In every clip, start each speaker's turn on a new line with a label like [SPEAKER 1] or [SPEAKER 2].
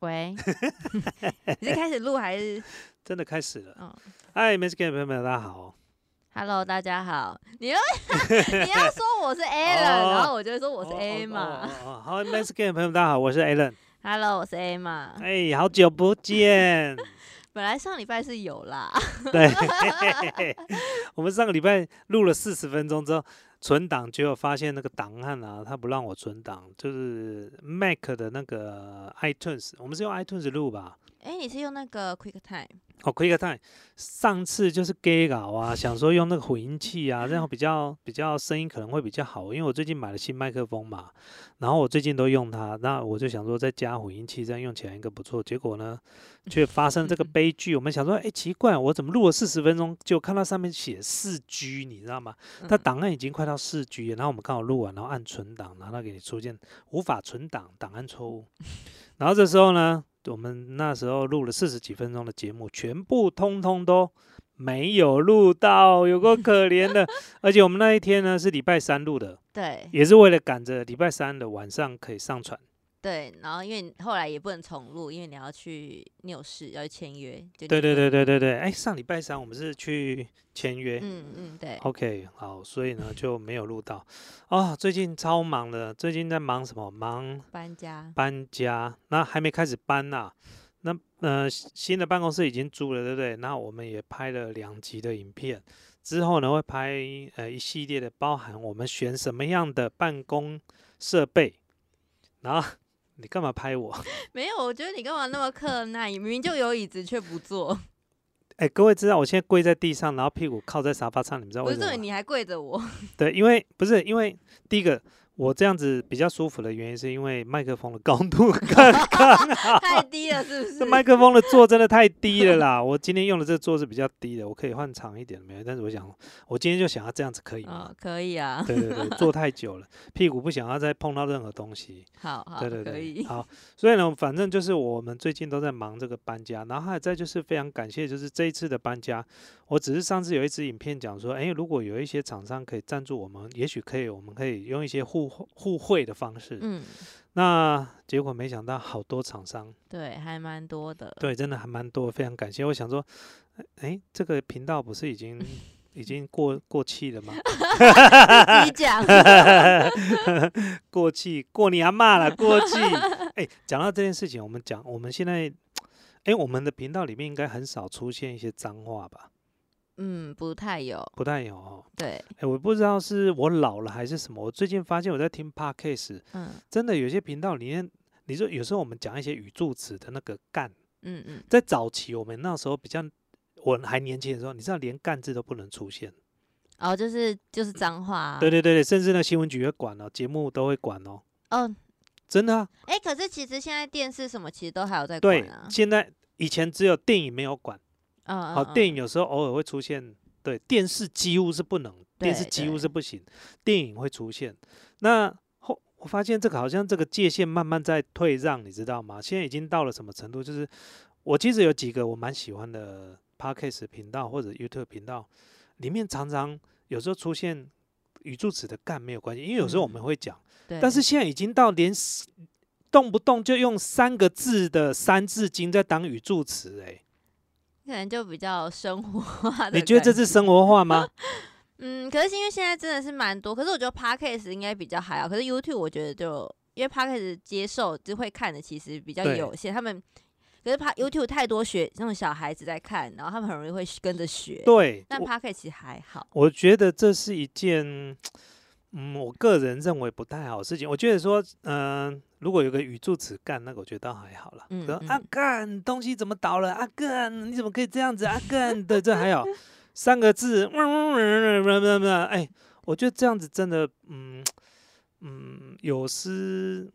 [SPEAKER 1] 喂，你是开始录还是？
[SPEAKER 2] 真的开始了。
[SPEAKER 1] 嗯
[SPEAKER 2] 嗨 m i s s 朋友们，大家好。
[SPEAKER 1] ，Hello，大家好。你要 你要说我是 Alan，、然后我就会说我是 A 嘛。
[SPEAKER 2] 哦哦哦哦好 m i s s 朋友们，大家好，我是 Alan。
[SPEAKER 1] Hello，我是 A 嘛。
[SPEAKER 2] 哎，好久不见。
[SPEAKER 1] 本来上礼拜是有啦，
[SPEAKER 2] 对，我们上个礼拜录了四十分钟之后，存档结果发现那个档案啊，他不让我存档，就是 Mac 的那个 iTunes，我们是用 iTunes 录吧？
[SPEAKER 1] 哎、你是用那个 QuickTime？
[SPEAKER 2] 哦，QuickTime，上次就是 gay 搞啊，想说用那个混音器啊，这样比较比较声音可能会比较好，因为我最近买了新麦克风嘛，然后我最近都用它，那我就想说再加混音器，这样用起来应该不错。结果呢，却发生这个悲剧。我们想说，哎，奇怪，我怎么录了四十分钟，就看到上面写四 G，你知道吗？它
[SPEAKER 1] 嗯
[SPEAKER 2] 档案已经快到四 G 了，然后我们刚好录完，然后按存档，然后它给你出现无法存档，档案错误。然后这时候呢，我们那时候录了四十几分钟的节目，全部通通都没有录到，有够可怜的。而且我们那一天呢是礼拜三录的，
[SPEAKER 1] 对
[SPEAKER 2] 也是为了赶着礼拜三的晚上可以上传。
[SPEAKER 1] 对，然后因为你后来也不能重录，因为你要去纽市要去签约。就
[SPEAKER 2] 对对对对对对，哎，上礼拜三我们是去签约。
[SPEAKER 1] 嗯嗯对。
[SPEAKER 2] OK，好，所以呢就没有录到哦、最近超忙的，最近在忙什么？忙
[SPEAKER 1] 搬家。
[SPEAKER 2] 搬家，那还没开始搬呐、那呃新的办公室已经租了，对不对？那我们也拍了两集的影片，之后呢会拍呃一系列的，包含我们选什么样的办公设备。然后你干嘛拍我？
[SPEAKER 1] 没有，我觉得你干嘛那么克那？你明明就有椅子却不坐，
[SPEAKER 2] 哎，各位知道我现在跪在地上，然后屁股靠在沙发上，你们知道为什么吗？
[SPEAKER 1] 你还跪着我。
[SPEAKER 2] 对，因为不是因为第一个我这样子比较舒服的原因，是因为麦克风的高度 刚刚好。
[SPEAKER 1] 太低了，是不是？
[SPEAKER 2] 这麦克风的座真的太低了啦！我今天用的这个座是比较低的，我可以换长一点的没有？但是我想，我今天就想要这样子，可以吗？
[SPEAKER 1] 哦，可以啊，
[SPEAKER 2] 对对对，坐太久了，屁股不想要再碰到任何东西。
[SPEAKER 1] 好好，
[SPEAKER 2] 对对对，
[SPEAKER 1] 可以。
[SPEAKER 2] 好，所以呢，反正就是我们最近都在忙这个搬家，然后还有再就是非常感谢，就是这一次的搬家，我只是上次有一支影片讲说，哎，如果有一些厂商可以赞助我们，也许可以，我们可以用一些互互互惠的方式。
[SPEAKER 1] 嗯，
[SPEAKER 2] 那结果没想到好多厂商。
[SPEAKER 1] 对，还蛮多的。
[SPEAKER 2] 对，真的还蛮多，非常感谢。我想说，哎，这个频道不是已经 已经过过气了吗？
[SPEAKER 1] 自己讲。
[SPEAKER 2] 过气，过你阿妈了，过气。哎，讲到这件事情，我们讲，我们现在，哎，我们的频道里面应该很少出现一些脏话吧？
[SPEAKER 1] 嗯，不太有。
[SPEAKER 2] 不太有哦。
[SPEAKER 1] 对，
[SPEAKER 2] 哎，我不知道是我老了还是什么。我最近发现我在听 podcast，
[SPEAKER 1] 嗯
[SPEAKER 2] 真的有些频道里面，你说有时候我们讲一些语助词的那个干，
[SPEAKER 1] 嗯嗯，
[SPEAKER 2] 在早期我们那时候比较。我还年轻的时候，你知道连“干”字都不能出现，
[SPEAKER 1] 哦，就是就是脏话、啊。
[SPEAKER 2] 对对对对，甚至那新闻局会管哦，节目都会管哦，
[SPEAKER 1] 哦，
[SPEAKER 2] 真的啊。
[SPEAKER 1] 哎、可是其实现在电视什么其实都还有在管啊，。
[SPEAKER 2] 现在以前只有电影没有管，
[SPEAKER 1] 嗯嗯。
[SPEAKER 2] 好，
[SPEAKER 1] 嗯
[SPEAKER 2] 电影有时候偶尔会出现，对，电视几乎是不能，电视几乎是不行，电影会出现。那后我发现这个好像这个界限慢慢在退让，你知道吗？现在已经到了什么程度？就是我其实有几个我蛮喜欢的 podcast 频道或者 YouTube 频道，里面常常有时候出现语助词的干没有关系，因为有时候我们
[SPEAKER 1] 嗯
[SPEAKER 2] 会讲。
[SPEAKER 1] 对，
[SPEAKER 2] 但是现在已经到连动不动就用三个字的三字经在当语助词、欸，
[SPEAKER 1] 可能就比较生活化的。
[SPEAKER 2] 你觉得这是？生活化吗？
[SPEAKER 1] 嗯，可是因为现在真的是蛮多，可是我觉得 podcast 应该比较还好，可是 YouTube 我觉得就因为 podcast 接受就会看的其实比较有限，他们可是 p YouTube 太多学那种小孩子在看，然后他们很容易会跟着学。
[SPEAKER 2] 对，
[SPEAKER 1] 但 podcast 其实还好。
[SPEAKER 2] 我觉得这是一件，嗯，我个人认为不太好的事情。我觉得说，嗯、如果有个语助词干，那个我觉得倒还好了。
[SPEAKER 1] 嗯
[SPEAKER 2] 说啊
[SPEAKER 1] 嗯
[SPEAKER 2] 干，东西怎么倒了？啊干，你怎么可以这样子？啊干，对，这还有。三个字，哎，我觉得这样子真的，嗯嗯，有失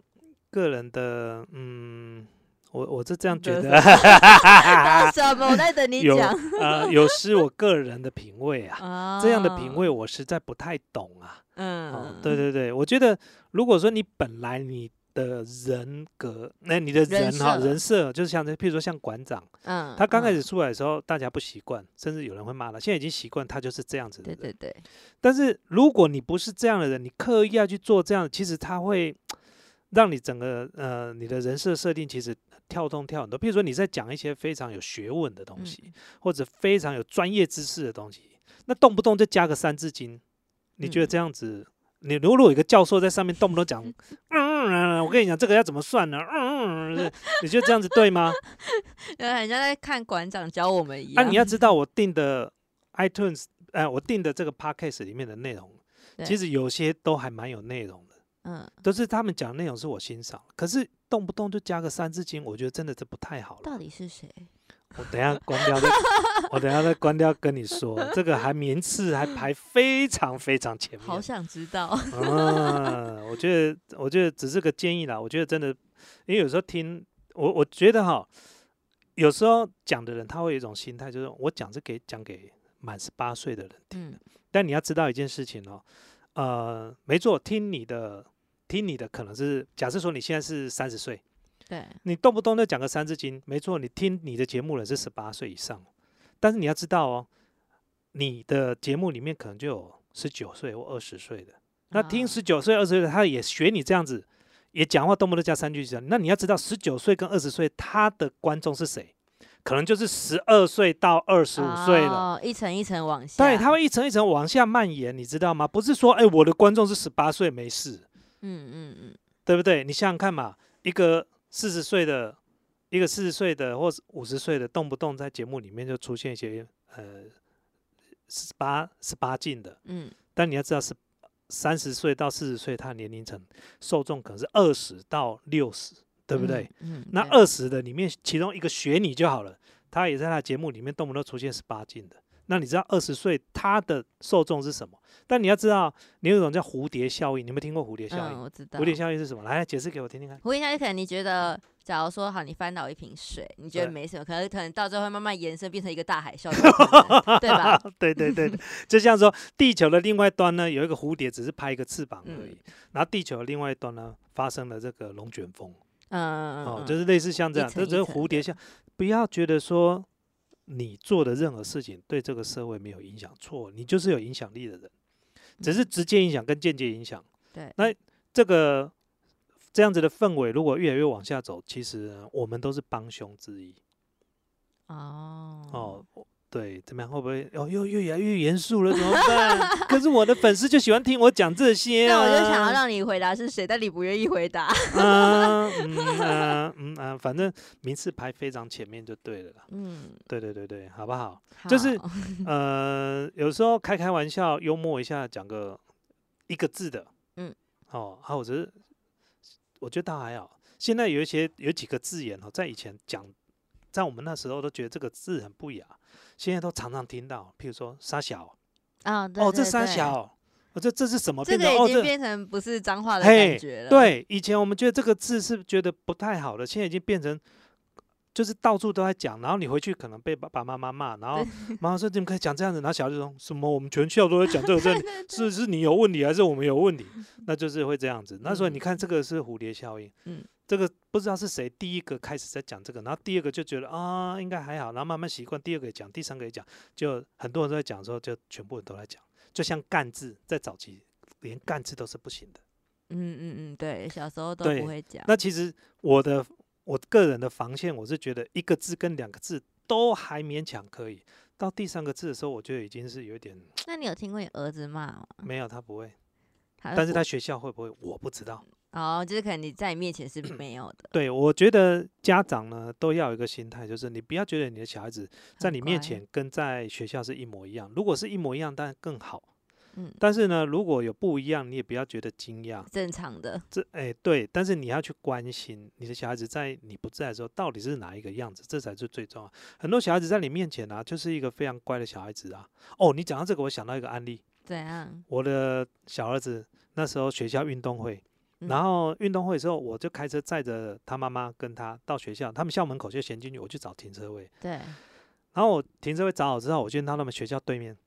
[SPEAKER 2] 个人的，嗯，我我是这样觉得，
[SPEAKER 1] 那什么？我在等你
[SPEAKER 2] 有
[SPEAKER 1] 讲。
[SPEAKER 2] 呃有失我个人的品味啊。
[SPEAKER 1] 啊
[SPEAKER 2] 这样的品味，我实在不太懂啊。
[SPEAKER 1] 嗯，
[SPEAKER 2] 哦，对对对，我觉得如果说你本来你的人格，那、你的人
[SPEAKER 1] 人
[SPEAKER 2] 哈人设就是像这，譬如说像馆长，
[SPEAKER 1] 嗯，
[SPEAKER 2] 他刚开
[SPEAKER 1] 嗯
[SPEAKER 2] 始出来的时候，大家不习惯，甚至有人会骂他，现在已经习惯他就是这样子的人。
[SPEAKER 1] 对对对，
[SPEAKER 2] 但是如果你不是这样的人，你刻意要去做这样，其实他会让你整个呃你的人设设定其实跳动跳很多。譬如说你在讲一些非常有学问的东西，
[SPEAKER 1] 嗯
[SPEAKER 2] 或者非常有专业知识的东西，那动不动就加个三字经，你觉得
[SPEAKER 1] 嗯
[SPEAKER 2] 这样子？你如果有一个教授在上面动不动讲，嗯 嗯，我跟你讲这个要怎么算呢？嗯嗯，你觉得这样子对吗？
[SPEAKER 1] 呃，很像在看馆长教我们一
[SPEAKER 2] 啊，
[SPEAKER 1] 样。
[SPEAKER 2] 你要知道我定的 iTunes，呃，我定的这个 Podcast 里面的内容，其实有些都还蛮有内容的，
[SPEAKER 1] 嗯，
[SPEAKER 2] 都是他们讲内容是我欣赏，可是动不动就加个三字经，我觉得真的这不太好了。
[SPEAKER 1] 到底是谁？
[SPEAKER 2] 我等一下关掉再，我等一下再关掉跟你说，这个还名次还排非常非常前面。
[SPEAKER 1] 好想知道。
[SPEAKER 2] 嗯，我觉得，我觉得只是个建议啦。我觉得真的，因为有时候听我，我觉得哈，有时候讲的人他会有一种心态，就是我讲是给讲给满十八岁的人听的。
[SPEAKER 1] 嗯
[SPEAKER 2] 但你要知道一件事情哦，呃，没错，听你的，听你的可能是假设说你现在是三十岁，
[SPEAKER 1] 对，
[SPEAKER 2] 你动不动就讲个三字经，没错，你听你的节目人是十八岁以上，但是你要知道哦，你的节目里面可能就有十九岁或二十岁的。那听
[SPEAKER 1] 啊
[SPEAKER 2] 十九岁、二十岁的，他也学你这样子，也讲话动不动加三句讲。那你要知道，十九岁跟二十岁他的观众是谁？可能就是十二岁到二十五岁了。
[SPEAKER 1] 哦，一层一层往下。
[SPEAKER 2] 对，他会一层一层往下蔓延，你知道吗？不是说，哎，我的观众是十八岁没事，
[SPEAKER 1] 嗯嗯嗯，
[SPEAKER 2] 对不对？你想想看嘛，一个四十岁的，一个四十岁的或五十岁的，动不动在节目里面就出现一些呃十八十八禁的，
[SPEAKER 1] 嗯
[SPEAKER 2] 但你要知道是三十岁到四十岁，他年龄层受众可能是二十到六十，对不对？？
[SPEAKER 1] 嗯，
[SPEAKER 2] 那
[SPEAKER 1] 对
[SPEAKER 2] 二十的里面，其中一个学你就好了，他也在他节目里面动不动出现十八禁的。那你知道二十岁他的受众是什么？但你要知道，你有一种叫蝴蝶效应，你有没有听过蝴蝶效应？
[SPEAKER 1] 嗯，我知道。
[SPEAKER 2] 蝴蝶效应是什么？来解释给我听听看。
[SPEAKER 1] 蝴蝶效应可能你觉得，假如说好，你翻倒一瓶水，你觉得没什么，可能可能到最后会慢慢延伸变成一个大海啸，有可能对吧？
[SPEAKER 2] 对对对，就像说地球的另外端呢，有一个蝴蝶只是拍一个翅膀而
[SPEAKER 1] 嗯
[SPEAKER 2] 已，然后地球的另外一端呢发生了这个龙卷风。
[SPEAKER 1] 嗯嗯
[SPEAKER 2] 哦，
[SPEAKER 1] 嗯，
[SPEAKER 2] 就是类似像这样，这只是蝴蝶效，不要觉得说你做的任何事情对这个社会没有影响，错，你就是有影响力的人，只是直接影响跟间接影响。
[SPEAKER 1] 对，
[SPEAKER 2] 那这个这样子的氛围，如果越来越往下走，其实我们都是帮凶之一。
[SPEAKER 1] 哦
[SPEAKER 2] 哦，我对，怎么样？会不会哦又又越来越严肃了？怎么办？可是我的粉丝就喜欢听我讲这些啊。
[SPEAKER 1] 那我就想要让你回答是谁，但你不愿意回答。
[SPEAKER 2] 嗯嗯嗯嗯嗯，反正名次排非常前面就对了啦。
[SPEAKER 1] 嗯，
[SPEAKER 2] 对对对对，好不好？就是呃，有时候开开玩笑，幽默一下，讲个一个字的，
[SPEAKER 1] 嗯，
[SPEAKER 2] 哦，还有就是，我觉得倒还好。现在有一些有几个字眼哦，在以前讲，在我们那时候都觉得这个字很不雅，现在都常常听到，譬如说“沙小
[SPEAKER 1] 啊，”，对
[SPEAKER 2] 哦，这沙小，哦，这这是什么？
[SPEAKER 1] 这
[SPEAKER 2] 变成哦，这
[SPEAKER 1] 个已经变成不是脏话的
[SPEAKER 2] 嘿
[SPEAKER 1] 感觉了。，
[SPEAKER 2] 对，以前我们觉得这个字是觉得不太好的，现在已经变成就是到处都在讲，然后你回去可能被爸爸妈妈骂，然后妈妈说怎么可以讲这样子，然后小孩就说什么我们全校都在讲这个，这是是你有问题还是我们有问题？那就是会这样子。那所以你看这个是蝴蝶效应，
[SPEAKER 1] 嗯，
[SPEAKER 2] 这个不知道是谁第一个开始在讲这个，然后第二个就觉得啊应该还好，然后慢慢习惯，第二个也讲，第三个也讲，就很多人都在讲的时候，就全部人都在讲，就像干字在早期连干字都是不行的。
[SPEAKER 1] 嗯嗯嗯，对，小时候都不会讲。
[SPEAKER 2] 那其实我的我个人的防线，我是觉得一个字跟两个字都还勉强可以，到第三个字的时候，我觉得已经是有一点
[SPEAKER 1] 那你有听过你儿子骂吗？
[SPEAKER 2] 没有他不会，但是他学校会不会我不知道。
[SPEAKER 1] 哦，就是可能你在你面前是 没有的，
[SPEAKER 2] 对，我觉得家长呢都要有一个心态，就是你不要觉得你的小孩子在你面前跟在学校是一模一样，如果是一模一样，当然更好。
[SPEAKER 1] 嗯，
[SPEAKER 2] 但是呢，如果有不一样，你也不要觉得惊讶。
[SPEAKER 1] 正常的。
[SPEAKER 2] 这哎对，但是你要去关心你的小孩子在你不在的时候到底是哪一个样子，这才是最重要。很多小孩子在你面前啊，就是一个非常乖的小孩子啊。哦，你讲到这个，我想到一个案例，
[SPEAKER 1] 怎样？
[SPEAKER 2] 我的小儿子那时候学校运动会，
[SPEAKER 1] 嗯
[SPEAKER 2] 然后运动会的时候，我就开车载着他妈妈跟他到学校，他们校门口就先进去，我去找停车位，
[SPEAKER 1] 对，
[SPEAKER 2] 然后我停车位找好之后，我就到他们学校对面。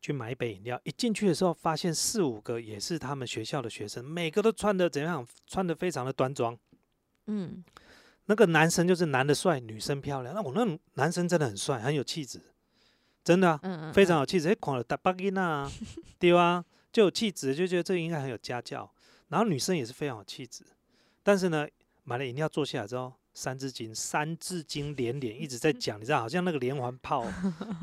[SPEAKER 2] 去买一杯饮料，一进去的时候，发现四五个也是他们学校的学生，每个都穿的怎样？穿的非常的端庄。
[SPEAKER 1] 嗯，
[SPEAKER 2] 那个男生就是男的帅，女生漂亮。那我那男生真的很帅，很有气质，真的、啊、
[SPEAKER 1] 嗯嗯，
[SPEAKER 2] 非常有气质。哎，狂了大巴音啊，对啊，就有气质，就觉得这个应该很有家教。然后女生也是非常有气质，但是呢，买了饮料坐下来之后，三字经三字经连连一直在 讲，你知道，好像那个连环 炮。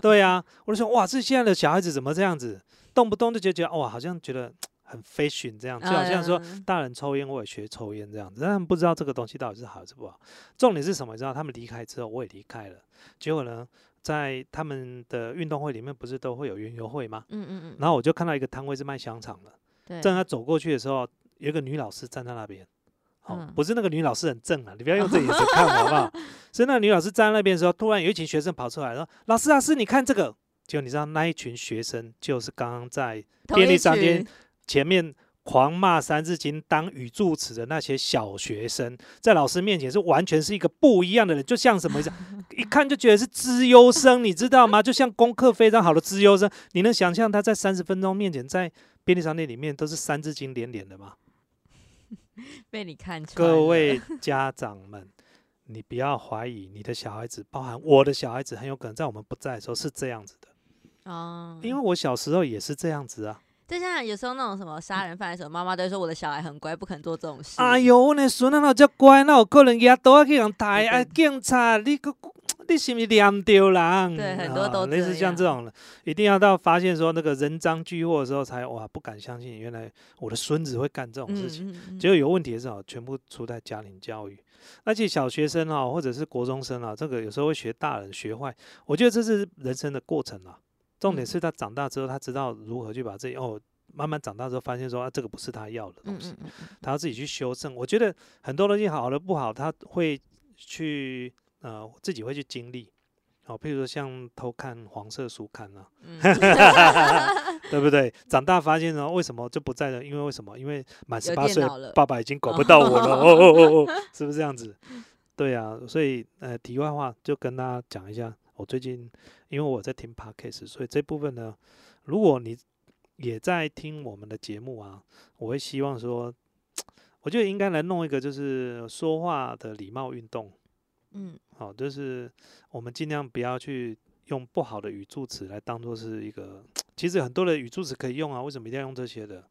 [SPEAKER 2] 对啊，我就说哇，这现在的小孩子怎么这样子，动不动就觉得哇，好像觉得很 fashion 这样，就好像说
[SPEAKER 1] 嗯
[SPEAKER 2] 大人抽烟我也学抽烟这样子，但他们不知道这个东西到底是好还是不好。重点是什么？你知道，他们离开之后，我也离开了，结果呢，在他们的运动会里面不是都会有园游会吗？
[SPEAKER 1] 嗯嗯嗯，
[SPEAKER 2] 然后我就看到一个摊位是卖香肠的。
[SPEAKER 1] 对，
[SPEAKER 2] 正要走过去的时候，有一个女老师站在那边。哦，
[SPEAKER 1] 嗯
[SPEAKER 2] 不是那个女老师很正啊，你不要用这眼神看我好不好？所以那个女老师站在那边的时候，突然有一群学生跑出来，说：“老师，老师，你看这个。”结果你知道那一群学生就是刚刚在便利商店前面狂骂《三字经》当语助词的那些小学生，在老师面前是完全是一个不一样的人，就像什么一样，一看就觉得是资优生，你知道吗？就像功课非常好的资优生，你能想象他在三十分钟面前在便利商店里面都是《三字经》连连的吗？
[SPEAKER 1] 被你看穿
[SPEAKER 2] 各位家长们，你不要怀疑你的小孩子，包含我的小孩子，很有可能在我们不在的时候是这样子的，
[SPEAKER 1] 哦，
[SPEAKER 2] 因为我小时候也是这样子啊。
[SPEAKER 1] 就像有时候那种什么杀人犯的时候，妈妈都会说我的小孩很乖，不肯做这种事。
[SPEAKER 2] 哎呦，我那孙啊，那叫乖，那有可能牙刀去人抬啊，警察，你个你是不是念丢人？
[SPEAKER 1] 对很多都
[SPEAKER 2] 啊类似像这种的，一定要到发现说那个人赃俱获的时候才哇不敢相信，原来我的孙子会干这种事情。
[SPEAKER 1] 嗯嗯嗯
[SPEAKER 2] 结果有问题的时候，全部出在家庭教育。而且小学生啊，或者是国中生啊，这个有时候会学大人学坏。我觉得这是人生的过程啊。重点
[SPEAKER 1] 嗯
[SPEAKER 2] 是他长大之后，他知道如何去把这哦，慢慢长大之后发现说啊，这个不是他要的东西，他要自己去修正。我觉得很多东西好的不好，他会去呃自己会去经历。哦，譬如说像偷看黄色书刊啊，
[SPEAKER 1] 嗯
[SPEAKER 2] 对不对？长大发现呢，为什么就不在了？因为为什么？因为满十八岁爸爸已经管不到我了。哦哦哦哦，是不是这样子？对啊，所以呃，题外话就跟大家讲一下，我最近因为我在听 podcast，所以这部分呢，如果你也在听我们的节目啊，我会希望说，我觉得应该来弄一个就是说话的礼貌运动。
[SPEAKER 1] 嗯
[SPEAKER 2] 好、就是我们尽量不要去用不好的语助词来当做是一个，其实很多的语助词可以用啊，为什么一定要用这些的？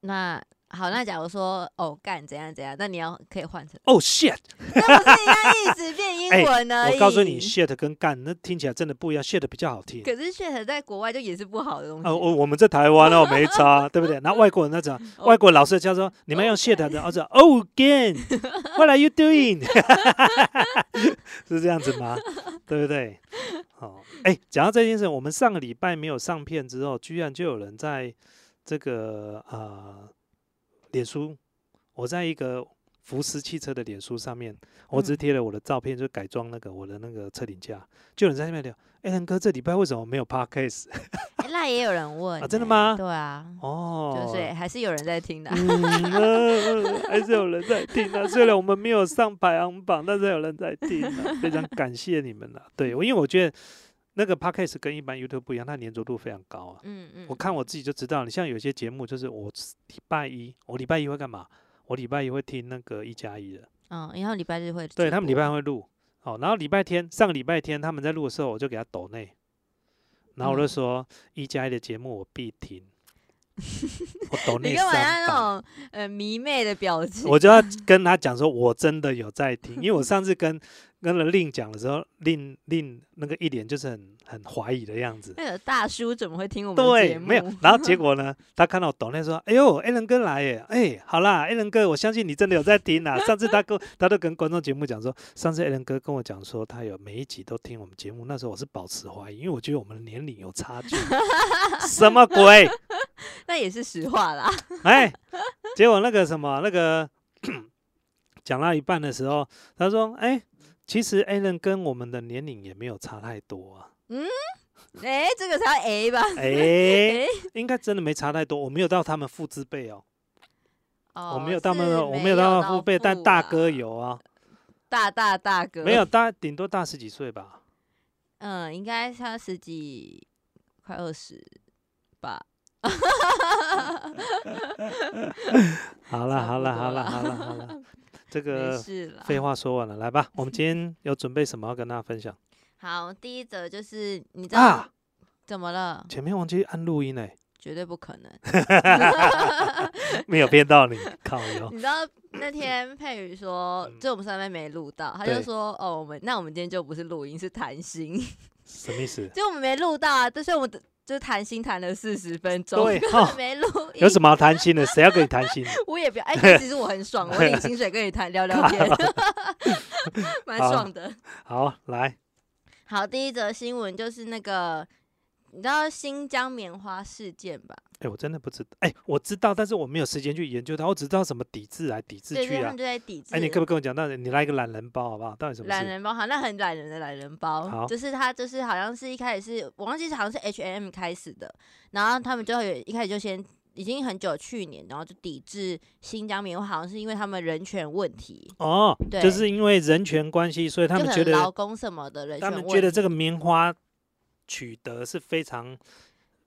[SPEAKER 1] 那好，那假如说哦干怎样怎样，那你要可以换成，
[SPEAKER 2] 哦、shit！
[SPEAKER 1] 那不是一样意思变英
[SPEAKER 2] 哎
[SPEAKER 1] 文而已。
[SPEAKER 2] 我告诉你，shit 跟干那听起来真的不一样，shit 比较好听。
[SPEAKER 1] 可是 shit 在国外就也是不好的东西。
[SPEAKER 2] 呃，我我们在台湾哦，没差，对不对？然后外国人那种，
[SPEAKER 1] 哦
[SPEAKER 2] 外国老师教说你们用 shit 的，我说 Oh again，what are you doing？是这样子吗？对不对？好，哎，讲到这件事，我们上个礼拜没有上片之后，居然就有人在这个呃脸书，我在一个福斯汽车的脸书上面，我只贴了我的照片，就改装那个我的那个车顶架，就有人在那边聊，哎，仁哥这礼拜为什么没有 podcast？
[SPEAKER 1] 哎那也有人问
[SPEAKER 2] 啊真的
[SPEAKER 1] 欸
[SPEAKER 2] 吗
[SPEAKER 1] 对啊，
[SPEAKER 2] 哦，
[SPEAKER 1] 就是还是有人在听的。
[SPEAKER 2] 嗯，呃还是有人在听的。虽然我们没有上排行榜，但是有人在听啊，非常感谢你们了。对，我因为我觉得那个 podcast 跟一般 YouTube 不一样，它粘着度非常高啊。
[SPEAKER 1] 嗯嗯，
[SPEAKER 2] 我看我自己就知道，你像有些节目，就是我礼拜一，我礼拜一会干嘛？我礼拜一会听那个一加一的，
[SPEAKER 1] 嗯，然后礼拜日会直
[SPEAKER 2] 对他们礼拜会录。哦，然后礼拜天上个礼拜天他们在录的时候，我就给他抖内，然后我就
[SPEAKER 1] 嗯
[SPEAKER 2] 说一加一的节目我必听，我懂你
[SPEAKER 1] 你干嘛要。那种呃迷妹的表情？
[SPEAKER 2] 我就要 跟他讲说，我真的有在听，因为我上次跟 跟了令讲的时候，令令那个一脸就是很很怀疑的样子。
[SPEAKER 1] 那个大叔怎么会听我们节
[SPEAKER 2] 对，
[SPEAKER 1] 目？
[SPEAKER 2] 没有。然后结果呢，他看到我懂内说：“哎呦，A 伦哥来耶！哎，好啦，A 伦哥，我相信你真的有在听啊。上次他跟他都跟观众节目讲说，上次 A 伦哥跟我讲说，他有每一集都听我们节目。那时候我是保持怀疑，因为我觉得我们的年龄有差距。什么鬼？
[SPEAKER 1] 那也是实话啦。
[SPEAKER 2] 哎，结果那个什么那个 讲到一半的时候，他说：“哎，其实 a l n 跟我们的年龄也没有差太多啊。
[SPEAKER 1] 嗯哎、这个才 A 吧？
[SPEAKER 2] 哎，
[SPEAKER 1] 哎、
[SPEAKER 2] 应该真的没差太多，我没有到他们父之辈哦，
[SPEAKER 1] 哦，
[SPEAKER 2] 我没有到他们我
[SPEAKER 1] 没
[SPEAKER 2] 没有到他们父辈，但大哥，有啊，
[SPEAKER 1] 大大大哥
[SPEAKER 2] 没有大顶多大十几岁吧。
[SPEAKER 1] 嗯，应该差十几，快二十吧。
[SPEAKER 2] 好了，好了，好了，好了，好了，这个。废话说完了，来吧，我们今天有准备什么要跟大家分享
[SPEAKER 1] 好，第一则就是你知道、
[SPEAKER 2] 啊？
[SPEAKER 1] 怎么了？
[SPEAKER 2] 前面忘记按录音哎，
[SPEAKER 1] 绝对不可能。
[SPEAKER 2] 没有骗到你，靠哟。
[SPEAKER 1] 你知道那天佩宇说，就我们上面没录到，他就说，哦，我们那我们今天就不是录音，是谈心，
[SPEAKER 2] 什么意思？
[SPEAKER 1] 就我们没录到啊，但是我们的就是谈心谈了四十分钟，
[SPEAKER 2] 对 哦
[SPEAKER 1] 没录音。
[SPEAKER 2] 有什么好谈心的？谁要跟你谈心？
[SPEAKER 1] 我也不要，哎、其实我很爽，我领薪水跟你谈聊聊天，蛮爽的。
[SPEAKER 2] 好，来，
[SPEAKER 1] 好，第一则新闻就是那个，你知道新疆棉花事件吧？
[SPEAKER 2] 哎，我真的不知道，哎，我知道，但是我没有时间去研究它，我只知道什么抵制来抵制
[SPEAKER 1] 对对，他
[SPEAKER 2] 去啊
[SPEAKER 1] 们。就在抵制。
[SPEAKER 2] 哎，你可不可以跟我讲到底？你来一个懒人包好不好？到底什么？
[SPEAKER 1] 懒人包，好，那很懒人的懒人包
[SPEAKER 2] 好，
[SPEAKER 1] 就是他就是好像是一开始是我忘记是好像是 H M 开始的，然后他们就有一开始就先已经很久去年，然后就抵制新疆棉花，好像是因为他们人权问题，
[SPEAKER 2] 哦，
[SPEAKER 1] 对
[SPEAKER 2] 就是因为人权关系，所以他们觉得
[SPEAKER 1] 劳工什么的人权
[SPEAKER 2] 他
[SPEAKER 1] 问
[SPEAKER 2] 觉得这个棉花取得是非常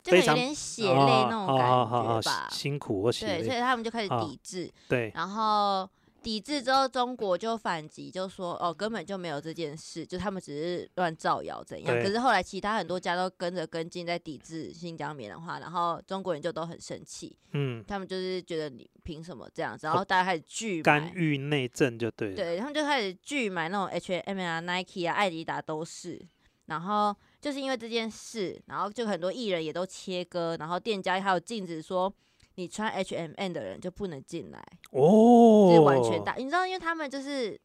[SPEAKER 1] 就有点血泪那种感觉吧，
[SPEAKER 2] 辛苦或血
[SPEAKER 1] 对，所，以他们就开始
[SPEAKER 2] 哦
[SPEAKER 1] 抵制，
[SPEAKER 2] 对，
[SPEAKER 1] 然后抵制之后，中国就反击，就说哦，根本就没有这件事，就他们只是乱造谣怎样。
[SPEAKER 2] 对
[SPEAKER 1] 可是后来其他很多家都跟着跟进，在抵制新疆棉的话，然后中国人就都很生气，
[SPEAKER 2] 嗯，
[SPEAKER 1] 他们就是觉得你凭什么这样子，然后大家开始拒买。
[SPEAKER 2] 干预内政就对了。
[SPEAKER 1] 对他们就开始拒买那种 H&M 啊、Nike 啊、艾迪达都是，然后就是因为这件事，然后就很多艺人也都切割，然后店家还有禁止说你穿 H M N 的人就不能进来，
[SPEAKER 2] 哦，
[SPEAKER 1] 就是完全大。你知道，因为他们就是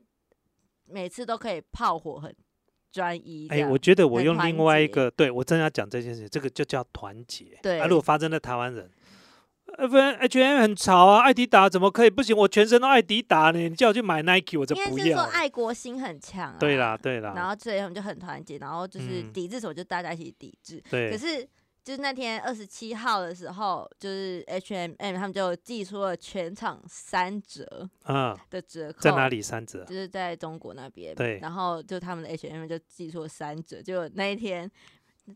[SPEAKER 1] 每次都可以炮火很专一这
[SPEAKER 2] 哎、
[SPEAKER 1] 样。
[SPEAKER 2] 我觉得我用另外一个，对我真的要讲这件事，这个就叫团结。
[SPEAKER 1] 对
[SPEAKER 2] 啊，如果发生在台湾人，呃，不然 H M 很潮啊，艾迪达怎么可以不行？我全身都艾迪达呢，你叫我去买 Nike，我就
[SPEAKER 1] 应该是说。爱国心很强、啊。
[SPEAKER 2] 对啦，。对啦，
[SPEAKER 1] 然后所以他们就很团结，然后就是
[SPEAKER 2] 嗯
[SPEAKER 1] 抵制什么就大家一起抵制。可
[SPEAKER 2] 对，
[SPEAKER 1] 是就是那天二十七号的时候，就是 H M M 他们就寄出了全场三折
[SPEAKER 2] 啊，
[SPEAKER 1] 的折扣，
[SPEAKER 2] 在哪？里三折？
[SPEAKER 1] 就是在中国那边。
[SPEAKER 2] 对
[SPEAKER 1] 然后就他们的 H&M 就寄出了三折，就那一天。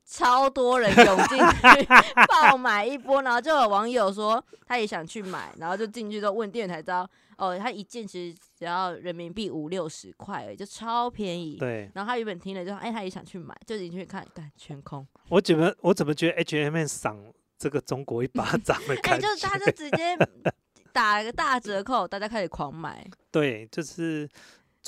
[SPEAKER 1] 超多人涌进去 爆买一波，然后就有网友说他也想去买，然后就进去之后问店员才知道，哦，他一件其实只要人民币五六十块而已，就超便宜。
[SPEAKER 2] 对
[SPEAKER 1] 然后他原本听了就说，哎，他也想去买，就进去看，干全空。
[SPEAKER 2] 我怎么我怎么觉得 H M 赏这个中国一巴掌的
[SPEAKER 1] 哎、
[SPEAKER 2] 感觉？
[SPEAKER 1] 就他就直接打个大折扣，大家开始狂买。
[SPEAKER 2] 对，就是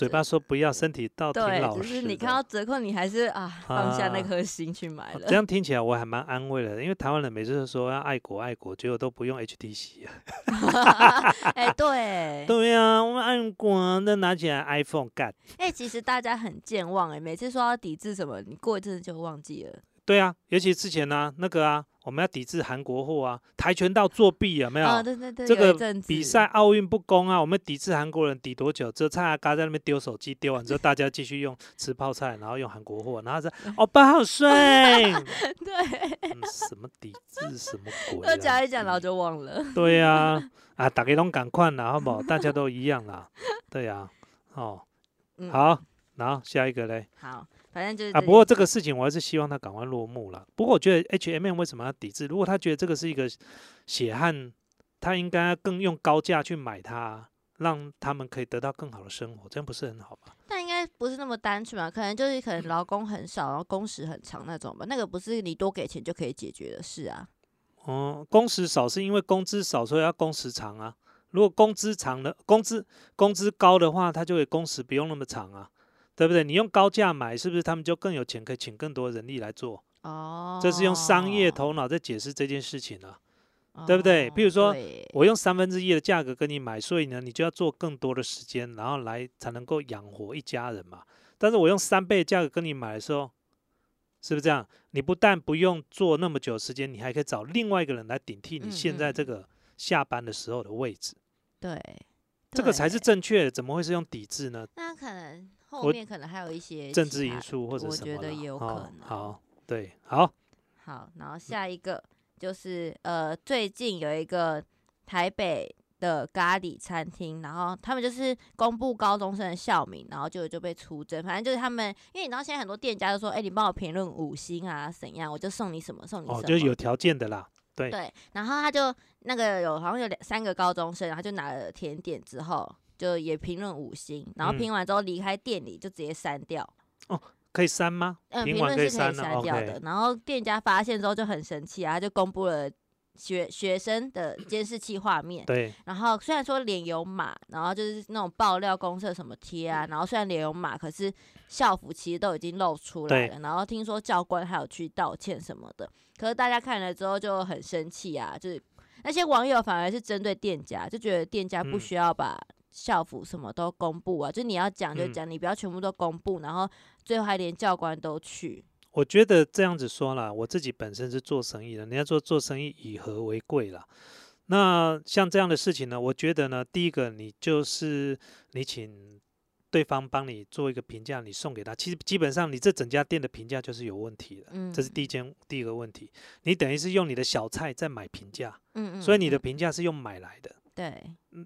[SPEAKER 2] 嘴巴说不要，身体倒挺，老实对。
[SPEAKER 1] 只是你看到折扣，你还是啊放下那
[SPEAKER 2] 啊
[SPEAKER 1] 颗心去买了。
[SPEAKER 2] 啊这样听起来我还蛮安慰的，因为台湾人每次都说要爱国爱国，结果都不用 HTC 啊。
[SPEAKER 1] 哎、对，
[SPEAKER 2] 对啊，我们爱国，那拿起来 iPhone 干。
[SPEAKER 1] 哎、其实大家很健忘哎、每次说要抵制什么，你过一阵子就忘记了。
[SPEAKER 2] 对啊，尤其之前呢、那个啊，我们要抵制韩国货啊，跆拳道作弊有没有？
[SPEAKER 1] 啊，对对对，
[SPEAKER 2] 这个比赛奥运不公啊，我们抵制韩国人抵多久？只有蔡阿嘎在那边丢手机，丢完之后大家继续用 吃泡菜，然后用韩国货，然后说 欧巴好帅，
[SPEAKER 1] 对，
[SPEAKER 2] 嗯、什么抵制什么鬼、
[SPEAKER 1] 要
[SPEAKER 2] 啊？
[SPEAKER 1] 讲一讲，然后就忘了。
[SPEAKER 2] 对呀、啊，大家都赶快啦，好不好？大家都一样啦，对呀、哦，
[SPEAKER 1] 嗯，
[SPEAKER 2] 好，然后下一个嘞
[SPEAKER 1] 好，反正就是
[SPEAKER 2] 啊，不过这个事情我还是希望他赶快落幕了。不过我觉得 H M 为什么要抵制？如果他觉得这个是一个血汗，他应该更用高价去买它，让他们可以得到更好的生活，这样不是很好吗？
[SPEAKER 1] 但应该不是那么单纯吧？可能就是可能劳工很少，然后工时很长那种吧。那个不是你多给钱就可以解决的事啊。
[SPEAKER 2] 哦、工时少是因为工资少，所以要工时长啊。如果工资长的工资工资高的话，他就会工时不用那么长啊，对不对？你用高价买，是不是他们就更有钱，可以请更多人力来做？
[SPEAKER 1] 哦，
[SPEAKER 2] 这是用商业头脑在解释这件事情啊。对不对
[SPEAKER 1] 哦
[SPEAKER 2] 比如说
[SPEAKER 1] 对
[SPEAKER 2] 我用三分之一的价格跟你买，所以呢，你就要做更多的时间，然后来才能够养活一家人嘛。但是我用三倍的价格跟你买的时候，是不是这样？你不但不用做那么久的时间，你还可以找另外一个人来顶替你
[SPEAKER 1] 嗯
[SPEAKER 2] 现在
[SPEAKER 1] 嗯
[SPEAKER 2] 这个下班的时候的位置，
[SPEAKER 1] 对，
[SPEAKER 2] 这个才是。正确的。怎么会是用抵制呢？
[SPEAKER 1] 那可能后面可能还有一些
[SPEAKER 2] 政治因素或者
[SPEAKER 1] 我
[SPEAKER 2] 什么我
[SPEAKER 1] 觉得也有可
[SPEAKER 2] 哦
[SPEAKER 1] 能。
[SPEAKER 2] 好，对，好，
[SPEAKER 1] 好，然后下一个就是呃，最近有一个台北的咖喱餐厅，然后他们就是公布高中生的校名，然后就就被出征。反正就是他们，因为你知道现在很多店家都说，哎、你帮我评论五星啊，怎样，我就送你什么，送你什么。
[SPEAKER 2] 哦，就是有条件的啦。对
[SPEAKER 1] 对，然后他就那个有好像有两三个高中生，然后就拿了甜点之后，就也评论五星，然后
[SPEAKER 2] 嗯
[SPEAKER 1] 评完之后离开店里就直接删掉。
[SPEAKER 2] 哦可以删吗？
[SPEAKER 1] 嗯，
[SPEAKER 2] 评
[SPEAKER 1] 论是可以
[SPEAKER 2] 删
[SPEAKER 1] 掉的。然后店家发现之后就很生气啊，他就公布了学学生的 监视器画面，
[SPEAKER 2] 对，
[SPEAKER 1] 然后虽然说脸有码，然后就是那种爆料公社什么贴啊，然后虽然脸有码，可是校服其实都已经露出来了。然后听说教官还有去道歉什么的，可是大家看了之后就很生气啊，就是那些网友反而是针对店家，就觉得店家不需要把校服什么都公布啊，就你要讲就讲，你不要全部都公布，然后最后还连教官都去。
[SPEAKER 2] 我觉得这样子说啦，我自己本身是做生意的，人家说做生意以和为贵啦。那像这样的事情呢，我觉得呢，第一个你就是你请对方帮你做一个评价，你送给他，其实基本上你这整家店的评价就是有问题的。嗯，这是第一件第一个问题，你等于是用你的小菜在买评价。嗯嗯。所以你的评价是用买来的。
[SPEAKER 1] 对。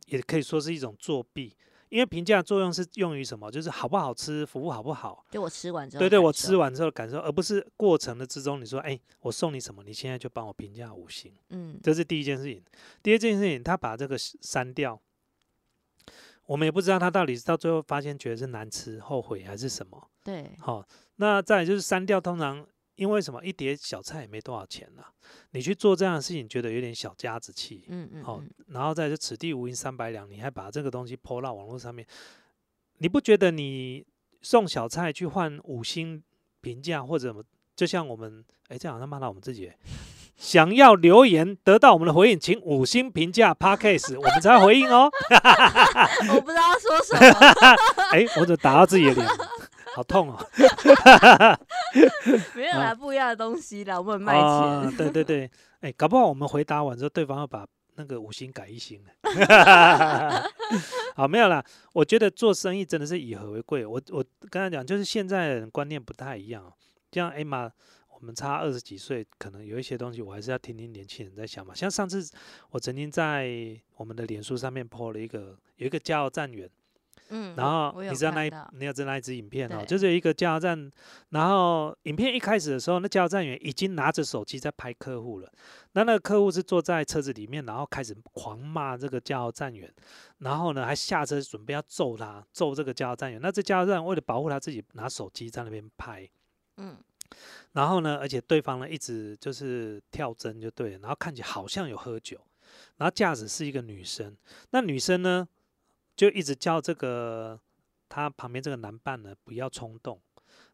[SPEAKER 2] 也可以说是一种作弊。因为评价作用是用于什么？就是好不好吃，服务好不好？
[SPEAKER 1] 就我吃完之后，
[SPEAKER 2] 对对，我吃完之后感受，而不是过程的之中。你说，哎，我送你什么？你现在就帮我评价五星。嗯，这是第一件事情。第二件事情，他把这个删掉，我们也不知道他到底是到最后发现觉得是难吃，后悔还是什么。
[SPEAKER 1] 对，
[SPEAKER 2] 好，那再就是删掉，通常。因为什么？一碟小菜也没多少钱呐，你去做这样的事情，觉得有点小家子气。嗯嗯。好，然后再就此地无银三百两，你还把这个东西泼到网络上面，你不觉得你送小菜去换五星评价或者什么？就像我们，哎，这样好像骂到我们自己。想要留言得到我们的回应，请五星评价 p a r k a s 我们才回应哦。
[SPEAKER 1] 我不知道说什么。
[SPEAKER 2] 哎，我怎么打到自己的脸？好痛哦！
[SPEAKER 1] 没有啦，不一样的东西啦，我们卖钱。
[SPEAKER 2] 对对对，哎，搞不好我们回答完之后，对方要把那个五星改一星 好，没有啦。我觉得做生意真的是以和为贵。我我刚才讲，就是现在人观念不太一样。像艾玛，我们差二十几岁，可能有一些东西我还是要听听年轻人在想嘛。像上次我曾经在我们的脸书上面 po 了一个，有一个加油站员。
[SPEAKER 1] 嗯，
[SPEAKER 2] 然后你知道那一你要知道那一支影片哦，就是一个加油站，然后影片一开始的时候，那加油站员已经拿着手机在拍客户了，那那个客户是坐在车子里面，然后开始狂骂这个加油站员，然后呢还下车准备要揍他，揍这个加油站员。那这加油站为了保护他自己，拿手机在那边拍，嗯，然后呢，而且对方呢一直就是跳针就对，然后看起来好像有喝酒，然后驾驶是一个女生，那女生呢？就一直叫这个他旁边这个男伴呢不要冲动，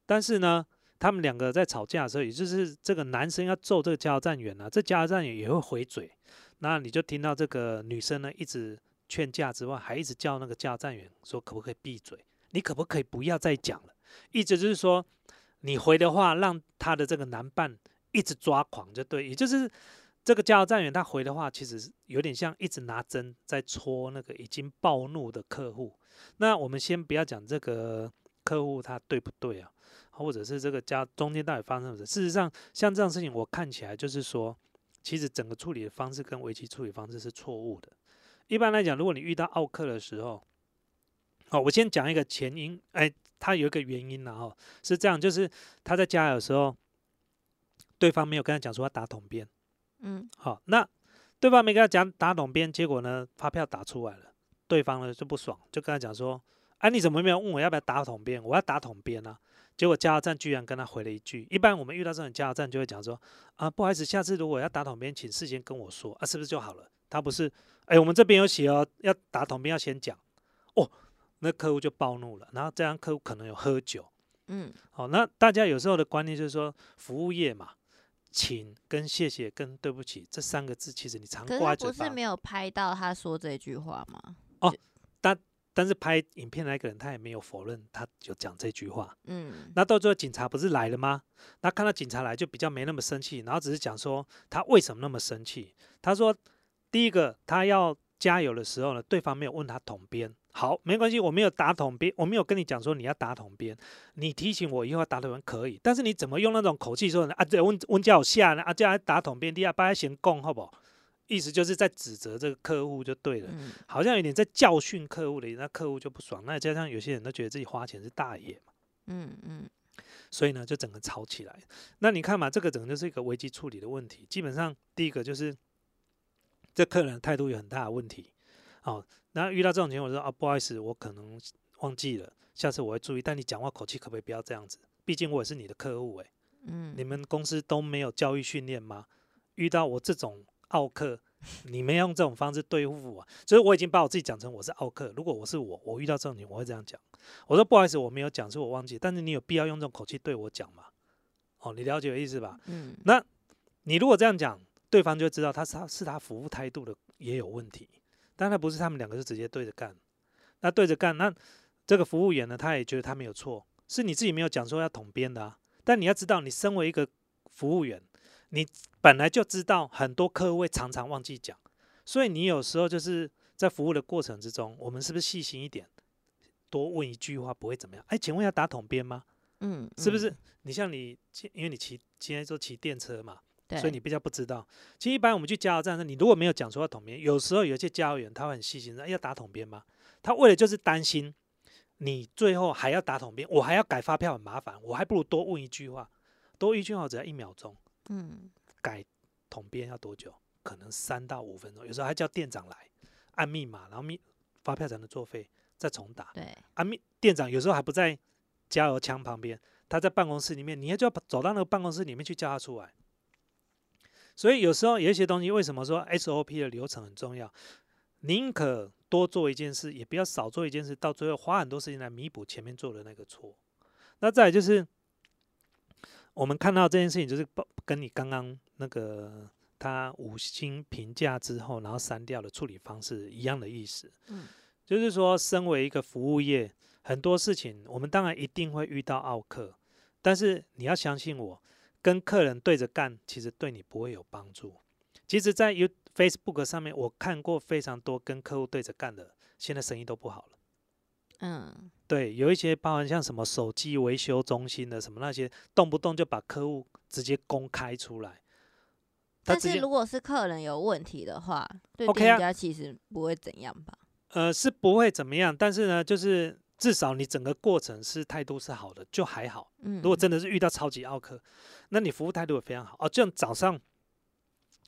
[SPEAKER 2] 但是呢，他们两个在吵架的时候，也就是这个男生要揍这个加油站员啊，这加油站员也会回嘴，那你就听到这个女生呢一直劝架之外，还一直叫那个加油站员说可不可以闭嘴，你可不可以不要再讲了，意思就是说你回的话让他的这个男伴一直抓狂就对，也就是。这个加油站员他回的话，其实有点像一直拿针在戳那个已经暴怒的客户。那我们先不要讲这个客户他对不对啊，或者是这个加中间到底发生什么事？事实上，像这样事情，我看起来就是说，其实整个处理的方式跟危机处理方式是错误的。一般来讲，如果你遇到奥克的时候，好，我先讲一个前因，哎，他有一个原因然后是这样，就是他在加油的时候，对方没有跟他讲说要打桶边。嗯，好，那对方没跟他讲打桶边，结果呢，发票打出来了，对方呢就不爽，就跟他讲说，哎，你怎么没有问我要不要打桶边？我要打桶边啊！结果加油站居然跟他回了一句，一般我们遇到这种加油站就会讲说，啊，不好意思，下次如果要打桶边，请事先跟我说，啊，是不是就好了？他不是，哎，我们这边有写哦，要打桶边要先讲，哦，那客户就暴怒了，然后这样客户可能有喝酒，嗯，好，那大家有时候的观念就是说，服务业嘛。请跟谢谢跟对不起这三个字，其实你常挂嘴
[SPEAKER 1] 巴。不是没有拍到他说这句话吗？
[SPEAKER 2] 哦，但但是拍影片那个人他也没有否认他有讲这句话。嗯，那到最后警察不是来了吗？那看到警察来就比较没那么生气，然后只是讲说他为什么那么生气。他说第一个他要加油的时候呢，对方没有问他统编。好，没关系，我没有打桶边，我没有跟你讲说你要打桶边，你提醒我以后打桶边可以，但是你怎么用那种口气说呢？啊，这温温教下呢？啊，叫他打桶边，第二，把他先供，好不好？意思就是在指责这个客户就对了，好像有点在教训客户的，那客户就不爽。那加上有些人都觉得自己花钱是大爷嘛，嗯嗯，所以呢就整个吵起来。那你看嘛，这个整个就是一个危机处理的问题。基本上第一个就是这客人态度有很大的问题，哦。然后遇到这种情况，我说啊，不好意思，我可能忘记了，下次我会注意。但你讲话口气可不可以不要这样子？毕竟我也是你的客户诶。嗯，你们公司都没有教育训练吗？遇到我这种奥客，你们用这种方式对付我，所以我已经把我自己讲成我是奥客。如果我是我，我遇到这种情况，我会这样讲。我说不好意思，我没有讲，是我忘记。但是你有必要用这种口气对我讲吗？哦，你了解我意思吧？
[SPEAKER 1] 嗯，
[SPEAKER 2] 那你如果这样讲，对方就会知道他是他是他服务态度的也有问题。但他不是他们两个是直接对着干，那对着干，那这个服务员呢，他也觉得他没有错，是你自己没有讲说要统编的啊。但你要知道，你身为一个服务员，你本来就知道很多客户会常常忘记讲，所以你有时候就是在服务的过程之中，我们是不是细心一点，多问一句话不会怎么样？哎，请问要打统编吗？
[SPEAKER 1] 嗯，
[SPEAKER 2] 是不是
[SPEAKER 1] 嗯？？
[SPEAKER 2] 你像你，因为你骑今天说骑电车嘛，
[SPEAKER 1] 对，
[SPEAKER 2] 所以你比较不知道。其实一般我们去加油站的，你如果没有讲说要统编，有时候有一些加油员他会很细心要打统编吗？他为了就是担心你最后还要打统编，我还要改发票很麻烦，我还不如多问一句话，多一句话只要一秒钟，
[SPEAKER 1] 嗯，
[SPEAKER 2] 改统编要多久？可能三到五分钟，有时候还叫店长来按密码，然后密发票才能作废，再重打。
[SPEAKER 1] 对，
[SPEAKER 2] 啊，密店长有时候还不在加油枪旁边，他在办公室里面，你要就要走到那个办公室里面去叫他出来。所以有时候有一些东西，为什么说 SOP 的流程很重要？宁可多做一件事，也不要少做一件事，到最后花很多时间来弥补前面做的那个错。那再来就是，我们看到这件事情，就是报跟你刚刚那个他五星评价之后，然后删掉的处理方式一样的意思。
[SPEAKER 1] 嗯，
[SPEAKER 2] 就是说，身为一个服务业，很多事情我们当然一定会遇到奥客，但是你要相信我，跟客人对着干，其实对你不会有帮助。其实，在 You Facebook 上面，我看过非常多跟客户对着干的，现在生意都不好了。
[SPEAKER 1] 嗯，
[SPEAKER 2] 对，有一些包含像什么手机维修中心的什么那些，动不动就把客户直接公开出来。
[SPEAKER 1] 但是如果是客人有问题的话，对店家其实不会怎样吧？
[SPEAKER 2] 呃，是不会怎么样，但是呢，就是至少你整个过程是态度是好的，就还好。
[SPEAKER 1] 嗯，
[SPEAKER 2] 如果真的是遇到超级奥客，那你服务态度也非常好哦。就像早上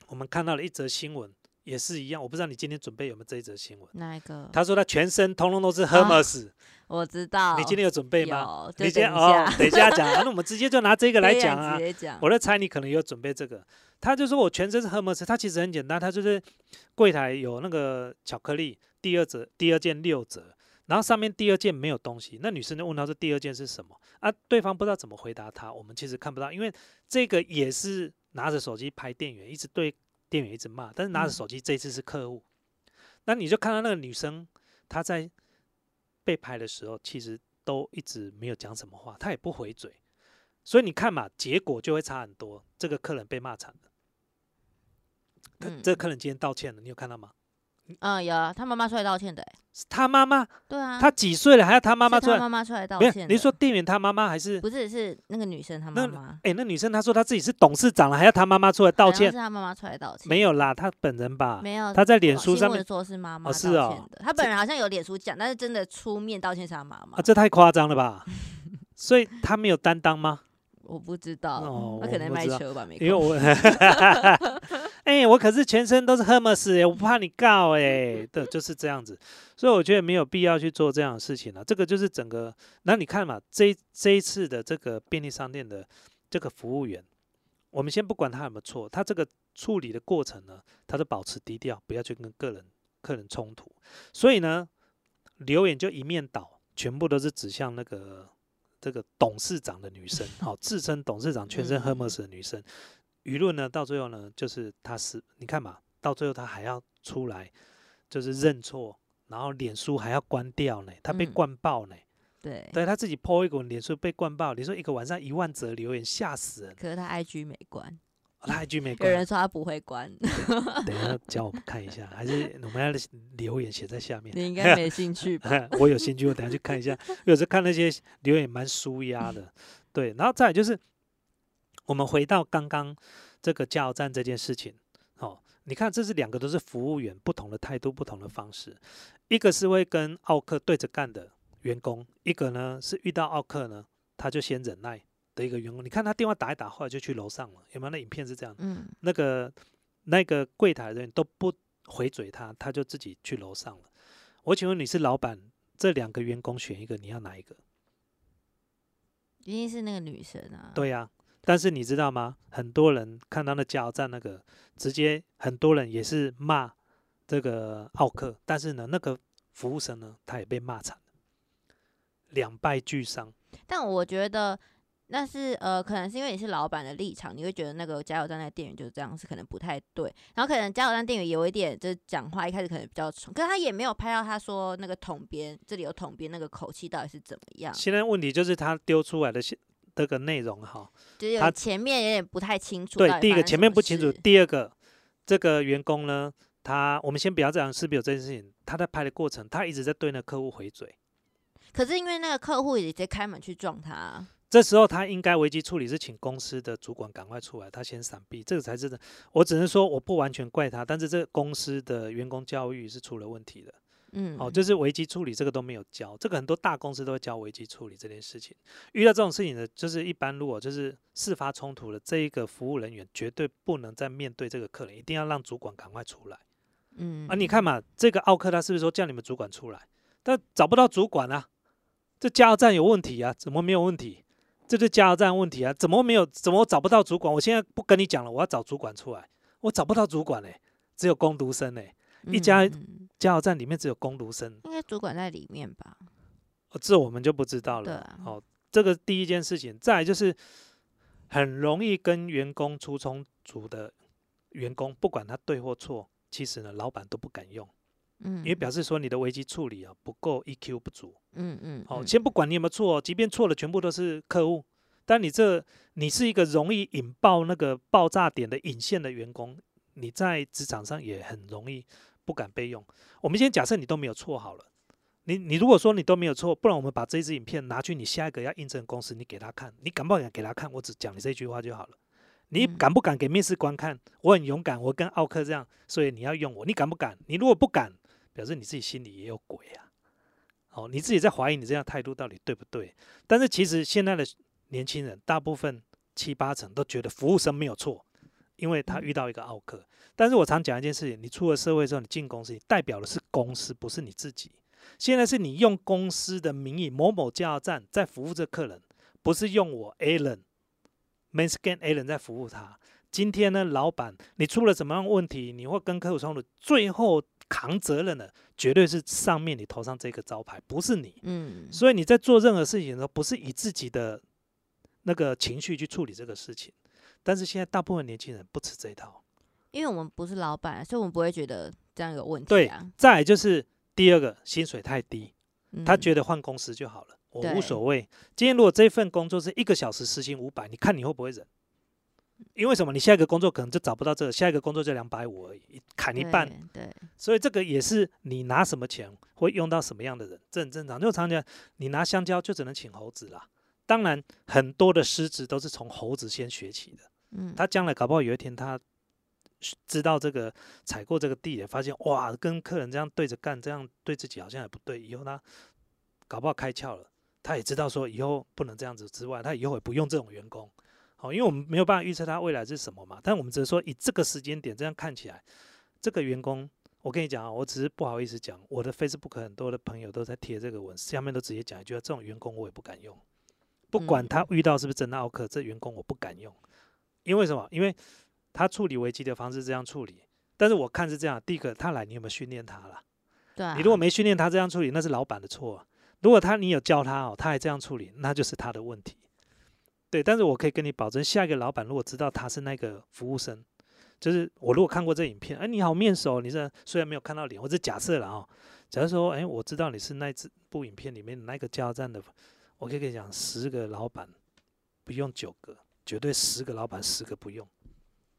[SPEAKER 2] 我们看到了一则新闻，也是一样。我不知道你今天准备有没有这一则新闻？
[SPEAKER 1] 哪一个？
[SPEAKER 2] 他说他全身通通都是
[SPEAKER 1] 啊
[SPEAKER 2] Hermes，、
[SPEAKER 1] 我知道，
[SPEAKER 2] 你今天有准备吗？
[SPEAKER 1] 有，
[SPEAKER 2] 你今天
[SPEAKER 1] 等一下
[SPEAKER 2] 哦，等一下讲、啊，那我们直接就拿这个来讲啊
[SPEAKER 1] 讲。
[SPEAKER 2] 我在猜你可能有准备这个。他就说我全身是 Hermes，他其实很简单，他就是柜台有那个巧克力，第二折第二件六折，然后上面第二件没有东西。那女生就问他说第二件是什么啊？对方不知道怎么回答他，我们其实看不到，因为这个也是拿着手机拍店员，一直对店员一直骂，但是拿着
[SPEAKER 1] 嗯
[SPEAKER 2] 手机这次是客户，那你就看到那个女生她在被拍的时候，其实都一直没有讲什么话，她也不回嘴。所以你看嘛，结果就会差很多。这个客人被骂惨了，这个客人今天道歉了，你有看到吗？
[SPEAKER 1] 嗯，有啊，他妈妈出来道歉的欸。
[SPEAKER 2] 是他妈妈，
[SPEAKER 1] 对啊，
[SPEAKER 2] 他几岁了还要他妈妈
[SPEAKER 1] 是他
[SPEAKER 2] 出来？
[SPEAKER 1] 妈妈出来道
[SPEAKER 2] 没有
[SPEAKER 1] 歉，的。
[SPEAKER 2] 你说店员他妈妈还是？
[SPEAKER 1] 不是是那个女生她妈妈
[SPEAKER 2] 哎、那女生她说她自己是董事长了，还要他妈妈出来道
[SPEAKER 1] 好像
[SPEAKER 2] 歉
[SPEAKER 1] 是？她妈妈出来道歉。
[SPEAKER 2] 没有啦，她本人吧？
[SPEAKER 1] 没有，
[SPEAKER 2] 她在脸书上面
[SPEAKER 1] 说是妈妈道歉的，她本人好像有脸书讲，但是真的出面道歉是她妈妈
[SPEAKER 2] 啊，。这太夸张了吧？所以他没有担当吗？
[SPEAKER 1] 我不知道，
[SPEAKER 2] 哦
[SPEAKER 1] 她可能卖车吧，没
[SPEAKER 2] 因为我 哎、我可是全身都是 Hermes 哎、我不怕你告哎、对，就是这样子，所以我觉得没有必要去做这样的事情了。这个就是整个，那你看嘛，这这一次的这个便利商店的这个服务员，我们先不管他有没有错，他这个处理的过程呢，他都保持低调，不要去跟个人客人冲突。所以呢，留言就一面倒，全部都是指向那个这个董事长的女生，好、自称董事长、全身
[SPEAKER 1] 嗯
[SPEAKER 2] Hermes 的女生。舆论呢，到最后呢，就是他是你看嘛，到最后他还要出来，就是认错，然后脸书还要关掉呢，他被
[SPEAKER 1] 嗯
[SPEAKER 2] 灌爆呢。
[SPEAKER 1] 对，
[SPEAKER 2] 对他自己 po 一个脸书被灌爆，你说一个晚上一万则留言，吓死人。
[SPEAKER 1] 可是他 IG 没关，
[SPEAKER 2] 哦他 IG 没关有，
[SPEAKER 1] 人说他不会关，
[SPEAKER 2] 等一下教我们看一下，还是我们要留言写在下面。
[SPEAKER 1] 你应该没兴趣吧？
[SPEAKER 2] 我有兴趣，我等下去看一下。有时候看那些留言蛮舒压的，对。然后再来就是，我们回到刚刚这个加油站这件事情，哦，你看这是两个都是服务员不同的态度、不同的方式，一个是会跟奥克对着干的员工，一个呢是遇到奥克呢，他就先忍耐的一个员工。你看他电话打一打，后来就去楼上了，有没有？那影片是这样，
[SPEAKER 1] 嗯，
[SPEAKER 2] 那个那个柜台的人都不回嘴他，他就自己去楼上了。我请问你是老板，这两个员工选一个，你要哪一个？
[SPEAKER 1] 一定是那个女生啊。
[SPEAKER 2] 对呀、但是你知道吗？很多人看到那加油站那个，直接很多人也是骂这个奥克，但是呢，那个服务生呢，他也被骂惨了，两败俱伤。
[SPEAKER 1] 但我觉得那是呃，可能是因为你是老板的立场，你会觉得那个加油站那店员就是这样，是可能不太对。然后可能加油站店员有一点就是讲话一开始可能比较冲，可是他也没有拍到他说那个桶边这里有桶边那个口气到底是怎么样，
[SPEAKER 2] 现在问题就是他丢出来的现这个内容哈，他
[SPEAKER 1] 前面有点不太清楚。
[SPEAKER 2] 对，第一个前面不清楚，第二个这个员工呢，他我们先不要这样，是不是有这件事情？他在拍的过程，他一直在对那客户回嘴。
[SPEAKER 1] 可是因为那个客户也直接开门去撞他啊，
[SPEAKER 2] 这时候他应该危机处理是请公司的主管赶快出来，他先闪避，这个才是的。我只能说我不完全怪他，但是这个公司的员工教育是出了问题的。
[SPEAKER 1] 嗯，
[SPEAKER 2] 哦，就是危机处理这个都没有教，这个很多大公司都会教危机处理这件事情。遇到这种事情呢，就是一般如果就是事发冲突了这一个服务人员，绝对不能再面对这个客人，一定要让主管赶快出来。
[SPEAKER 1] 嗯
[SPEAKER 2] 啊，你看嘛，这个奥克他是不是说叫你们主管出来？但找不到主管啊，这加油站有问题啊？怎么没有问题？这是加油站问题啊？怎么没有？怎么找不到主管？我现在不跟你讲了，我要找主管出来，我找不到主管嘞、只有工读生嘞、一家
[SPEAKER 1] 嗯
[SPEAKER 2] 加油站里面只有工读生，
[SPEAKER 1] 应该主管在里面吧？
[SPEAKER 2] 哦这我们就不知道了。
[SPEAKER 1] 对啊
[SPEAKER 2] 哦，这个第一件事情，再来就是很容易跟员工出冲突的员工，不管他对或错，其实呢，老板都不敢用，
[SPEAKER 1] 嗯，
[SPEAKER 2] 因为表示说你的危机处理啊不够 EQ 不足。
[SPEAKER 1] 嗯嗯，
[SPEAKER 2] 好、
[SPEAKER 1] 嗯
[SPEAKER 2] 先不管你有没有错，即便错了，全部都是客户。但你这你是一个容易引爆那个爆炸点的引线的员工，你在职场上也很容易不敢备用。我们先假设你都没有错好了，你你如果说你都没有错，不然我们把这支影片拿去你下一个要应征的公司，你给他看，你敢不敢给他看？我只讲你这句话就好了。你
[SPEAKER 1] 嗯
[SPEAKER 2] 敢不敢给面试官看？我很勇敢，我跟奥克这样，所以你要用我。你敢不敢？你如果不敢，表示你自己心里也有鬼啊。哦，你自己在怀疑你这样态度到底对不对？但是其实现在的年轻人大部分七八成都觉得服务生没有错，因为他
[SPEAKER 1] 嗯
[SPEAKER 2] 遇到一个奥克。但是我常讲一件事情：你出了社会之后，你进公司，你代表的是公司，不是你自己。现在是你用公司的名义某某加油站在服务这客人，不是用我 Alan m a n s c a n Alan 在服务他。今天呢，老板你出了什么样问题，你会跟客户冲突，最后扛责任的绝对是上面你头上这个招牌，不是你。
[SPEAKER 1] 嗯，
[SPEAKER 2] 所以你在做任何事情的时候，不是以自己的那个情绪去处理这个事情。但是现在大部分年轻人不吃这一套。
[SPEAKER 1] 因为我们不是老板，所以我们不会觉得这样有问题
[SPEAKER 2] 对
[SPEAKER 1] 啊。
[SPEAKER 2] 再来就是第二个，薪水太低，他
[SPEAKER 1] 嗯
[SPEAKER 2] 觉得换公司就好了，我无所谓。今天如果这份工作是一个小时时薪五百，你看你会不会忍？因为什么？你下一个工作可能就找不到这个，下一个工作就两百五而已，砍一半。
[SPEAKER 1] 对，对，
[SPEAKER 2] 所以这个也是你拿什么钱会用到什么样的人，这很正常。就常讲，你拿香蕉就只能请猴子啦。当然，很多的狮子都是从猴子先学起的。
[SPEAKER 1] 嗯，
[SPEAKER 2] 他将来搞不好有一天他知道这个踩过这个地也，发现哇，跟客人这样对着干，这样对自己好像也不对。以后他搞不好开窍了，他也知道说以后不能这样子之外，他以后也不用这种员工。好，因为我们没有办法预测他未来是什么嘛，但我们只是说以这个时间点这样看起来，这个员工，我跟你讲啊，我只是不好意思讲，我的 Facebook 很多的朋友都在贴这个文，下面都直接讲一句，这种员工我也不敢用，不管
[SPEAKER 1] 嗯
[SPEAKER 2] 他遇到是不是真的奥克，这员工我不敢用，因为什么？因为他处理危机的方式这样处理，但是我看是这样，第一个他来你有没有训练他了？
[SPEAKER 1] 对啊，
[SPEAKER 2] 你如果没训练他这样处理，那是老板的错啊、如果他你有教他哦，他还这样处理，那就是他的问题。对，但是我可以跟你保证，下一个老板如果知道他是那个服务生，就是我如果看过这影片，哎，你好面熟，你这虽然没有看到脸，我是假设了哦，假如说，哎，我知道你是那支部影片里面那个加油站的，我可以跟你讲，十个老板不用九个，绝对十个老板十个不用。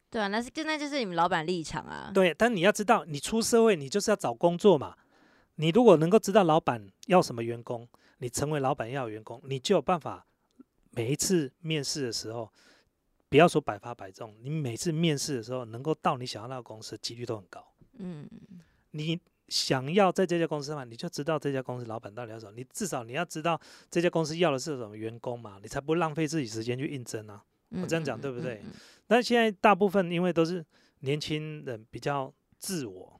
[SPEAKER 1] 对啊，那是就那就是你们老板立场啊。
[SPEAKER 2] 对，但你要知道，你出社会，你就是要找工作嘛。你如果能够知道老板要什么员工，你成为老板要员工，你就有办法每一次面试的时候，不要说百发百中，你每次面试的时候能够到你想要那个公司，几率都很高。
[SPEAKER 1] 嗯，
[SPEAKER 2] 你想要在这家公司嘛，你就知道这家公司老板到底要什么，你至少你要知道这家公司要的是什么员工嘛，你才不浪费自己时间去应征啊。
[SPEAKER 1] 我
[SPEAKER 2] 这样讲对不对？但现在大部分因为都是年轻人比较自我，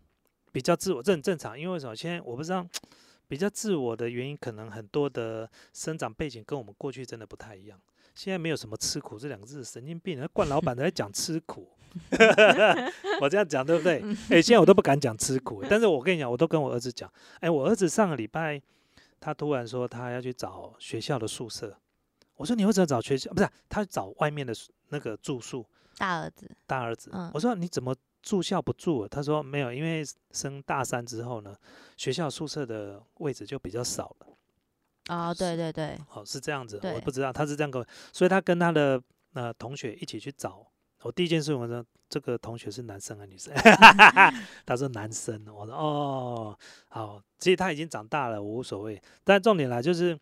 [SPEAKER 2] 比较自我，这很正常。因为什么？现在我不知道比较自我的原因，可能很多的生长背景跟我们过去真的不太一样。现在没有什么吃苦这两个字，神经病，那惯老板在讲吃苦。我这样讲对不对？哎、现在我都不敢讲吃苦，但是我跟你讲，我都跟我儿子讲，哎、我儿子上个礼拜他突然说他要去找学校的宿舍，我说你为什么找学校？不是，他找外面的那个住宿。
[SPEAKER 1] 大儿子，
[SPEAKER 2] 大儿子，
[SPEAKER 1] 嗯
[SPEAKER 2] 我说你怎么住校不住了？他说没有，因为升大三之后呢，学校宿舍的位置就比较少了。
[SPEAKER 1] 哦，对对对，
[SPEAKER 2] 哦，是这样子，我不知道他是这样跟我，所以他跟他的呃同学一起去找。我第一件事我说这个同学是男生还是女生？他说男生。我说哦，好，其实他已经长大了，我无所谓。但重点来就是，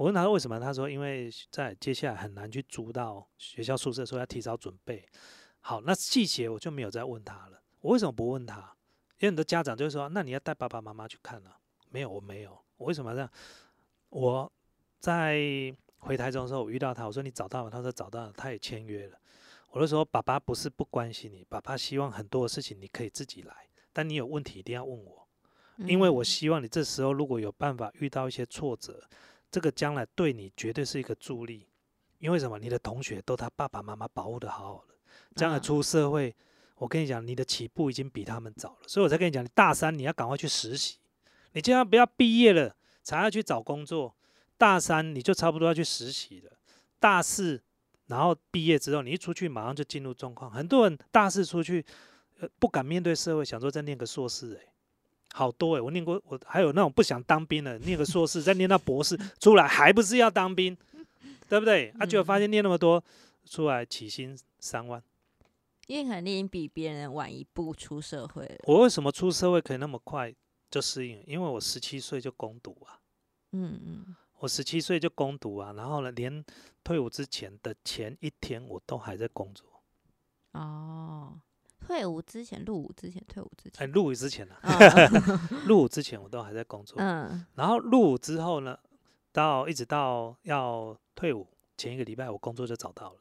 [SPEAKER 2] 我问他为什么，他说因为在接下来很难去租到学校宿舍，所以要提早准备。好，那细节我就没有再问他了。我为什么不问他？因为很多家长就会说，那你要带爸爸妈妈去看啊。没有，我没有。我为什么要这样？我在回台中的时候，我遇到他，我说你找到了，他说找到了，他也签约了。我就说爸爸不是不关心你，爸爸希望很多的事情你可以自己来，但你有问题一定要问我，因为我
[SPEAKER 1] 嗯
[SPEAKER 2] 希望你这时候如果有办法遇到一些挫折，这个将来对你绝对是一个助力。因为什么？你的同学都他爸爸妈妈保护的好好的，将来
[SPEAKER 1] 嗯
[SPEAKER 2] 出社会，我跟你讲，你的起步已经比他们早了，所以我才跟你讲，你大三你要赶快去实习，你千万不要毕业了才要去找工作，大三你就差不多要去实习了，大四然后毕业之后你一出去马上就进入状况，很多人大四出去，呃不敢面对社会，想说再念个硕士、欸，好多诶、我念过，我还有那种不想当兵的，念个硕士 再念到博士出来，还不是要当兵，对不对？啊，结果发现念那么多出来起薪三万。
[SPEAKER 1] 因为可能你已经比别人晚一步出社会了，
[SPEAKER 2] 我为什么出社会可以那么快就适应？因为我十七岁就攻读啊，
[SPEAKER 1] 嗯嗯，
[SPEAKER 2] 我十七岁就攻读啊，然后呢，连退伍之前的前一天我都还在工作。
[SPEAKER 1] 哦，退伍之前，入伍之前，退伍之前哎，
[SPEAKER 2] 入伍之前啊，
[SPEAKER 1] 嗯
[SPEAKER 2] 入伍之前我都还在工作，
[SPEAKER 1] 嗯，
[SPEAKER 2] 然后入伍之后呢，到一直到要退伍前一个礼拜，我工作就找到了。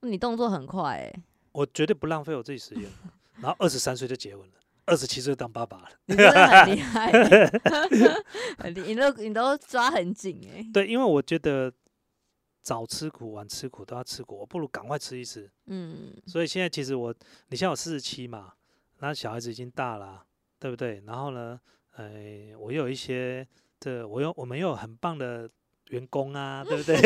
[SPEAKER 1] 你动作很快哎，
[SPEAKER 2] 我绝对不浪费我自己时间。然后二十三岁就结婚了，二十七岁当爸爸了。
[SPEAKER 1] 你真的很厉害 欸，你都你都抓很紧哎，
[SPEAKER 2] 对，因为我觉得早吃苦晚吃苦都要吃苦，我不如赶快吃一吃。
[SPEAKER 1] 嗯
[SPEAKER 2] 所以现在其实我，你像我四十七嘛，那小孩子已经大了啊，对不对？然后呢，呃，我又有一些这我有我们又有很棒的员工啊，对不对？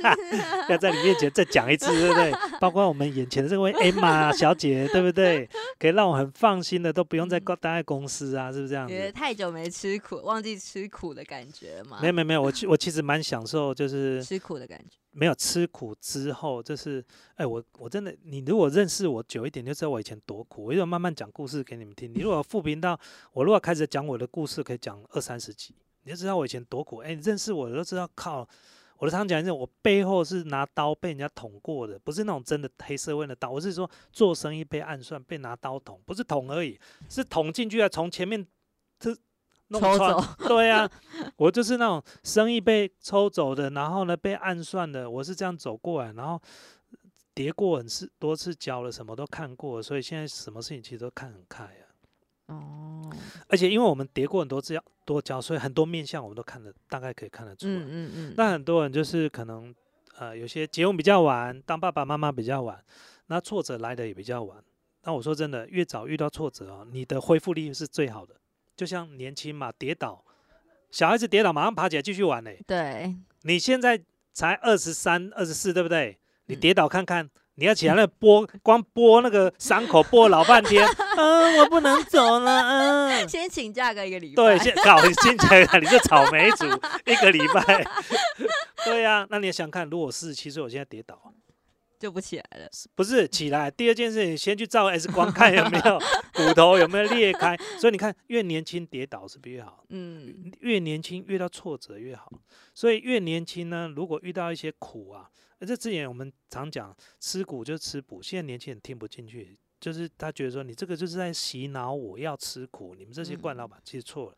[SPEAKER 2] 要在你面前再讲一次，对不对？包括我们眼前的这位 Emma 小姐，对不对？可以让我很放心的，都不用再待在公司啊，是不是这样子？
[SPEAKER 1] 觉得太久没吃苦，忘记吃苦的感觉了吗？
[SPEAKER 2] 没有没有没有，我其我其实蛮享受，就是
[SPEAKER 1] 吃苦的感觉，
[SPEAKER 2] 没有吃苦之后，就是哎，我我真的，你如果认识我久一点，就知道我以前多苦。我就慢慢讲故事给你们听。你如果复频到我，如果开始讲我的故事，可以讲二三十集，你就知道我以前多苦。哎，你认识我的都知道，靠，我的常讲是，我背后是拿刀被人家捅过的，不是那种真的黑社会的刀。我是说做生意被暗算，被拿刀捅，不是捅而已，是捅进去啊，从前面这弄
[SPEAKER 1] 抽
[SPEAKER 2] 穿
[SPEAKER 1] 走，
[SPEAKER 2] 对呀、我就是那种生意被抽走的，然后呢被暗算的，我是这样走过来，然后叠过很次多次跤了，什么都看过，所以现在什么事情其实都看很开啊。
[SPEAKER 1] 哦，
[SPEAKER 2] 而且因为我们叠过很多次多交，所以很多面相我们都看得大概可以看得出来。
[SPEAKER 1] 嗯嗯嗯，
[SPEAKER 2] 那很多人就是可能呃有些结婚比较晚，当爸爸妈妈比较晚，那挫折来的也比较晚。那我说真的，越早遇到挫折啊，你的恢复力是最好的。就像年轻嘛，跌倒，小孩子跌倒马上爬起来继续玩嘞、
[SPEAKER 1] 对，
[SPEAKER 2] 你现在才二十三、二十四，对不对？你
[SPEAKER 1] 嗯
[SPEAKER 2] 跌倒看看，你要起来那拨，光拨那个伤口拨老半天，嗯，我不能走了，嗯。
[SPEAKER 1] 先请假个一个礼拜，
[SPEAKER 2] 对，先搞先请假你这草莓族一个礼拜，对呀、那你也想看，如果四十七岁，我现在跌倒，
[SPEAKER 1] 就不起来了，
[SPEAKER 2] 不是起来，第二件事你先去照 X 光看有没有 骨头有没有裂开，所以你看越年轻跌倒是不是越好？
[SPEAKER 1] 嗯。
[SPEAKER 2] 越年轻遇到挫折越好，所以越年轻呢，如果遇到一些苦啊，呃这之前我们常讲吃苦就吃补，现在年轻人听不进去，就是他觉得说你这个就是在洗脑我要吃苦，你们这些惯老板其实错了，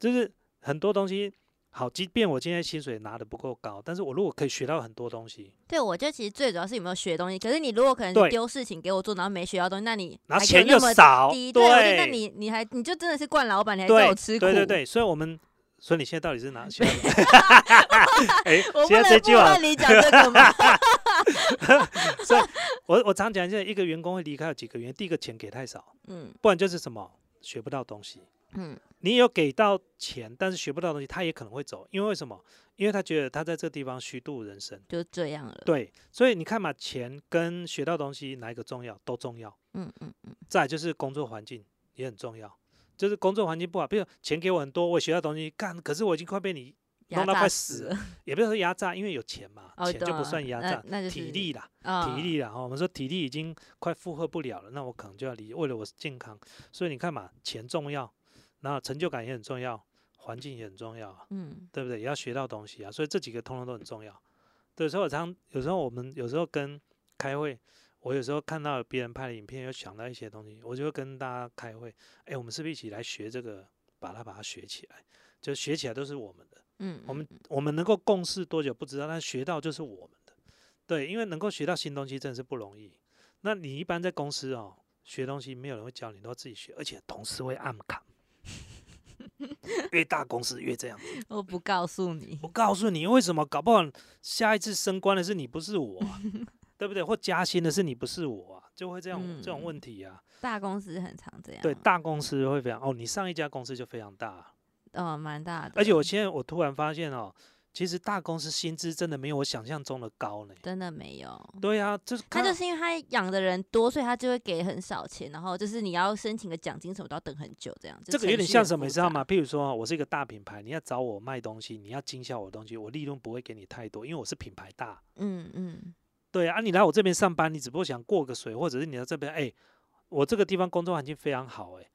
[SPEAKER 2] 就是很多东西好，即便我今天薪水拿的不够高，但是我如果可以学到很多东西，
[SPEAKER 1] 对，我觉得其实最主要是有没有学东西。可是你如果可能丢事情给我做，然后没学到东西，那你
[SPEAKER 2] 然后钱又少
[SPEAKER 1] 低，对，那你你还你就真的是惯老板，你还叫我吃苦，
[SPEAKER 2] 对对对，所以我们所以你现在到底是哪学？哎，现在这句话
[SPEAKER 1] 问你讲这个吗？
[SPEAKER 2] 所以我我常讲，现在一个员工会离开有几个原因，第一个钱给太少，
[SPEAKER 1] 嗯
[SPEAKER 2] 不然就是什么学不到东西。
[SPEAKER 1] 嗯
[SPEAKER 2] 你有给到钱，但是学不到东西，他也可能会走，因为为什么？因为他觉得他在这个地方虚度人生。
[SPEAKER 1] 就这样了。
[SPEAKER 2] 对，所以你看嘛，钱跟学到东西哪一个重要？都重要。
[SPEAKER 1] 嗯嗯嗯，
[SPEAKER 2] 再就是工作环境也很重要，就是工作环境不好，比如钱给我很多，我学到东西，干，可是我已经快被你弄到快死
[SPEAKER 1] 死了。
[SPEAKER 2] 也不是说压榨，因为有钱嘛，
[SPEAKER 1] 哦
[SPEAKER 2] 钱就不算压榨，
[SPEAKER 1] 那就是
[SPEAKER 2] 体力啦，
[SPEAKER 1] 啊
[SPEAKER 2] 体力啦。哦，我们说体力已经快负荷不了了，那我可能就要离，为了我健康，所以你看嘛，钱重要，然后成就感也很重要，环境也很重要啊，
[SPEAKER 1] 嗯
[SPEAKER 2] 对不对？也要学到东西啊，所以这几个通通都很重要。对，所以我常有时候我们有时候跟开会，我有时候看到别人拍的影片，又想到一些东西，我就会跟大家开会，哎，我们是不是一起来学这个，把它把它学起来？就学起来都是我们的。
[SPEAKER 1] 嗯，
[SPEAKER 2] 我们
[SPEAKER 1] 嗯
[SPEAKER 2] 我们能够共事多久不知道，但学到就是我们的。对，因为能够学到新东西真的是不容易。那你一般在公司哦，学东西没有人会教你，都要自己学，而且同事会暗扛。越大公司越这样。
[SPEAKER 1] 我不告诉你
[SPEAKER 2] 我，告诉你，为什么搞不好下一次升官的是你，不是我、啊，对不对？或加薪的是你，不是我啊，就会这样、这种
[SPEAKER 1] 嗯
[SPEAKER 2] 问题啊。
[SPEAKER 1] 大公司很常这样。
[SPEAKER 2] 对，大公司会非常哦，你上一家公司就非常大啊、
[SPEAKER 1] 嗯，蛮大的。
[SPEAKER 2] 而且我现在我突然发现哦，其实大公司薪资真的没有我想象中的高呢。
[SPEAKER 1] 真的没有。
[SPEAKER 2] 对啊，就是
[SPEAKER 1] 他就是因为他养的人多，所以他就会给很少钱，然后就是你要申请个奖金什么都要等很久，这样。就
[SPEAKER 2] 这个有点像什么，你知道吗？？譬如说，我是一个大品牌，你要找我卖东西，你要经销我的东西，我利润不会给你太多，因为我是品牌大。
[SPEAKER 1] 嗯嗯，
[SPEAKER 2] 对啊，你来我这边上班，你只不过想过个水，或者是你来这边，哎，我这个地方工作环境非常好，哎，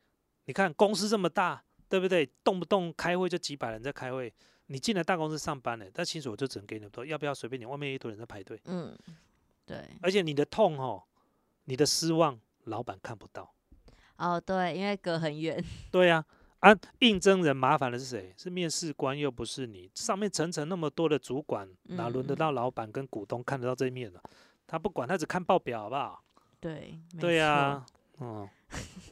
[SPEAKER 2] 你看公司这么大，对不对？动不动开会就几百人在开会，你进来大公司上班了，但薪水我就只能给你多，要不要随便你？外面一堆人在排队，
[SPEAKER 1] 嗯，对，
[SPEAKER 2] 而且你的痛哦，你的失望，老板看不到。
[SPEAKER 1] 哦对，因为隔很远，
[SPEAKER 2] 对呀、啊，应征人麻烦的是谁？是面试官，又不是你。上面层层那么多的主管，哪轮得
[SPEAKER 1] 嗯
[SPEAKER 2] 到老板跟股东看得到这一面呢、他不管，他只看报表，好不好？
[SPEAKER 1] 对，没
[SPEAKER 2] 对呀、
[SPEAKER 1] 错，
[SPEAKER 2] 嗯，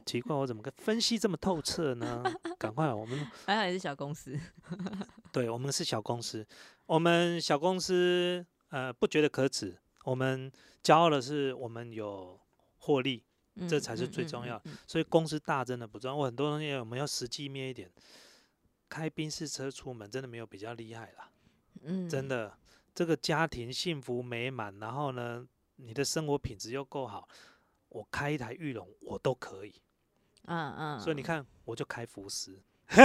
[SPEAKER 2] 奇怪，我怎么跟分析这么透彻呢？赶快，我们
[SPEAKER 1] 还好也是小公司，
[SPEAKER 2] 对我们是小公司，我们小公司呃不觉得可耻，我们骄傲的是我们有获利，这
[SPEAKER 1] 嗯
[SPEAKER 2] 才是最重要
[SPEAKER 1] 嗯嗯
[SPEAKER 2] 所以公司大真的不重要。我很多东西我们要实际面一点，开宾士车出门真的没有比较厉害啦，
[SPEAKER 1] 嗯，
[SPEAKER 2] 真的，这个家庭幸福美满，然后呢，你的生活品质又够好，我开一台玉龙我都可以。
[SPEAKER 1] 嗯嗯，
[SPEAKER 2] 所以你看，我就开福斯。
[SPEAKER 1] 可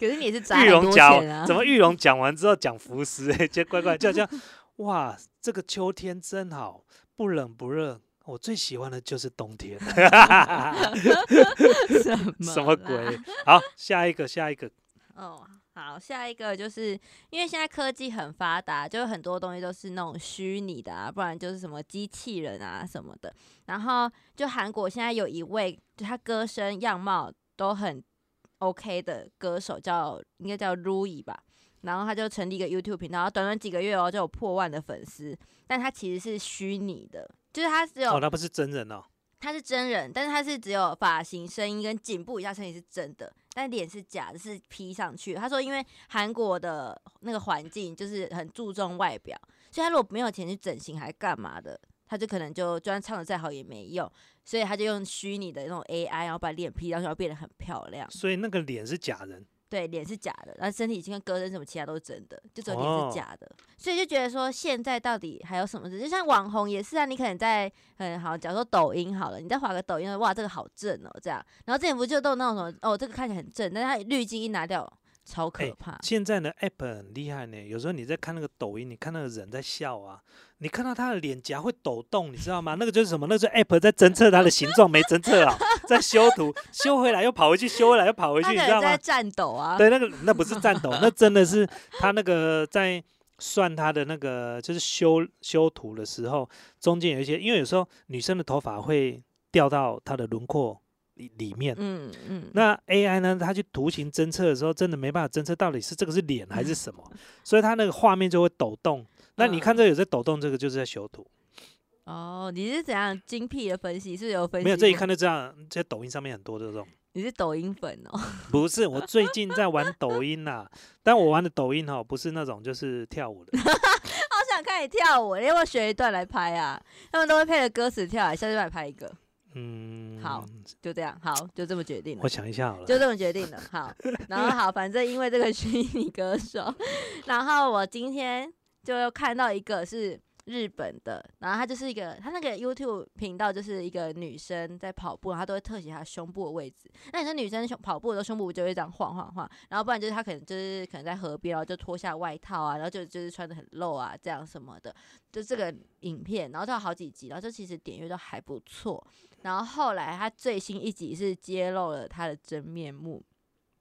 [SPEAKER 1] 是你也是 砸
[SPEAKER 2] 玉龙讲
[SPEAKER 1] 啊，
[SPEAKER 2] 怎么玉龙讲完之后讲福斯、欸，就乖乖就这样，哇，这个秋天真好，不冷不热。我最喜欢的就是冬天，
[SPEAKER 1] 什么
[SPEAKER 2] 什么鬼？好，下一个，下一个，
[SPEAKER 1] 哦，好，下一个就是因为现在科技很发达，就很多东西都是那种虚拟的啊，不然就是什么机器人啊什么的。然后就韩国现在有一位，就他歌声样貌都很 OK 的歌手叫，应该叫 Rui 吧。然后他就成立一个 YouTube 频道，然后短短几个月哦就有破万的粉丝，但他其实是虚拟的，就是他只有
[SPEAKER 2] 哦，那不是真人哦，
[SPEAKER 1] 他是真人，但是他是只有发型、声音跟颈部以下身体是真的，但脸是假的，是 P 上去。他说，因为韩国的那个环境就是很注重外表，所以他如果没有钱去整形还干嘛的，他就可能就就算唱的再好也没用，所以他就用虚拟的那种 AI，然后把脸 P 上去，然后变得很漂亮。
[SPEAKER 2] 所以那个脸是假人。
[SPEAKER 1] 对，脸是假的，然后身体已经跟歌声什么其他都是真的，就只有脸
[SPEAKER 2] 哦
[SPEAKER 1] 是假的，所以就觉得说现在到底还有什么事？就像网红也是啊，你可能在很好，假如说抖音好了，你再划个抖音，哇，这个好正哦，这样，然后之前不就都有那种什么哦，这个看起来很正，但是它滤镜一拿掉，超可
[SPEAKER 2] 哎
[SPEAKER 1] 怕。
[SPEAKER 2] 现在的 app 很厉害呢，有时候你在看那个抖音，你看那个人在笑啊，你看到他的脸颊会抖动，你知道吗？那个就是什么？那个就是 app 在侦测他的形状没侦测啊，在修图，修回来又跑回去，修回来又跑回去，你知道吗？
[SPEAKER 1] 战斗啊，
[SPEAKER 2] 对，那个那不是战斗，那真的是他那个在算他的那个就是修修图的时候，中间有一些，因为有时候女生的头发会掉到她的轮廓里里面。
[SPEAKER 1] 嗯嗯，
[SPEAKER 2] 那 AI 呢？它去图形侦测的时候，真的没办法侦测到底是这个是脸还是什么，所以它那个画面就会抖动。那你看
[SPEAKER 1] 嗯
[SPEAKER 2] 这有在抖动，这个就是在修图。
[SPEAKER 1] 哦，你是怎样精辟的分析？是是有分析？
[SPEAKER 2] 没有，这一看就知道，在抖音上面很多这种。
[SPEAKER 1] 你是抖音粉哦？
[SPEAKER 2] 不是，我最近在玩抖音呐，但我玩的抖音哦，不是那种就是跳舞的。
[SPEAKER 1] 好想看你跳舞，要不要学一段来拍啊？他们都会配着歌词跳，下次来拍一个。
[SPEAKER 2] 嗯，
[SPEAKER 1] 好，就这样，好，就这么决定了。
[SPEAKER 2] 我想一下好了，
[SPEAKER 1] 就这么决定了。好，然后好，反正因为这个 虚拟歌手，然后我今天就又看到一个是。日本的，然后他就是一个，他那个 YouTube 频道就是一个女生在跑步，她都会特写她胸部的位置。那你说女生胸跑步的时候，胸部就会这样晃晃晃，然后不然就是她可能就是可能在河边，然后就脱下外套啊，然后就就是穿的很露啊，这样什么的。就这个影片，然后都有好几集，然后就其实点阅都还不错。然后后来他最新一集是揭露了他的真面目。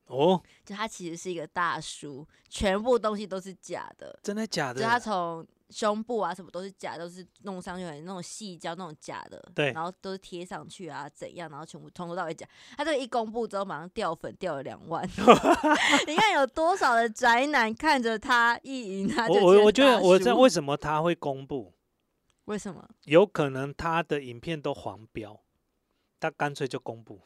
[SPEAKER 2] 哦，
[SPEAKER 1] 就他其实是一个大叔，全部东西都是假的，
[SPEAKER 2] 真的假的？
[SPEAKER 1] 就他从胸部啊什么都是假，都是弄上去那种细胶那种假的，
[SPEAKER 2] 对，
[SPEAKER 1] 然后都是贴上去啊怎样，然后全部从头到尾假。他这个一公布之后，马上掉粉掉了两万，你看有多少的宅男看着他一赢他就。
[SPEAKER 2] 我我觉得我知道为什么他会公布，
[SPEAKER 1] 为什么？
[SPEAKER 2] 有可能他的影片都黄标，他干脆就公布。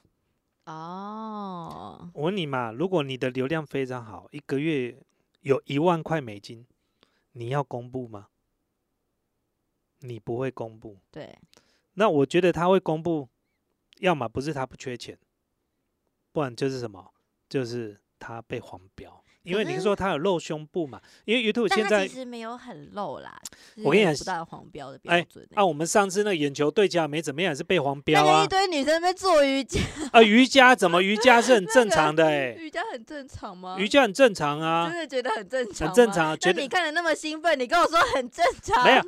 [SPEAKER 1] 哦，
[SPEAKER 2] 我问你嘛，如果你的流量非常好，一个月有一万块美金，你要公布吗？你不会公布。
[SPEAKER 1] 对。
[SPEAKER 2] 那我觉得他会公布，要么不是他不缺钱，不然就是什么，就是他被黄标。因为你说他有露胸部嘛？因为 YouTube 现在
[SPEAKER 1] 其实没有很露啦。
[SPEAKER 2] 我跟你讲，
[SPEAKER 1] 不到黄标的标准。
[SPEAKER 2] 啊，我们上次那个眼球对焦没怎么样，是被黄标啊。
[SPEAKER 1] 一堆女生在那做瑜伽。
[SPEAKER 2] 啊，瑜伽怎么瑜伽是很 正常的哎？
[SPEAKER 1] 瑜伽很正常吗？
[SPEAKER 2] 瑜伽很正常啊。
[SPEAKER 1] 真的觉得很正常。
[SPEAKER 2] 很正常。觉得
[SPEAKER 1] 你看的那么兴奋，你跟我说很正常。
[SPEAKER 2] 没有。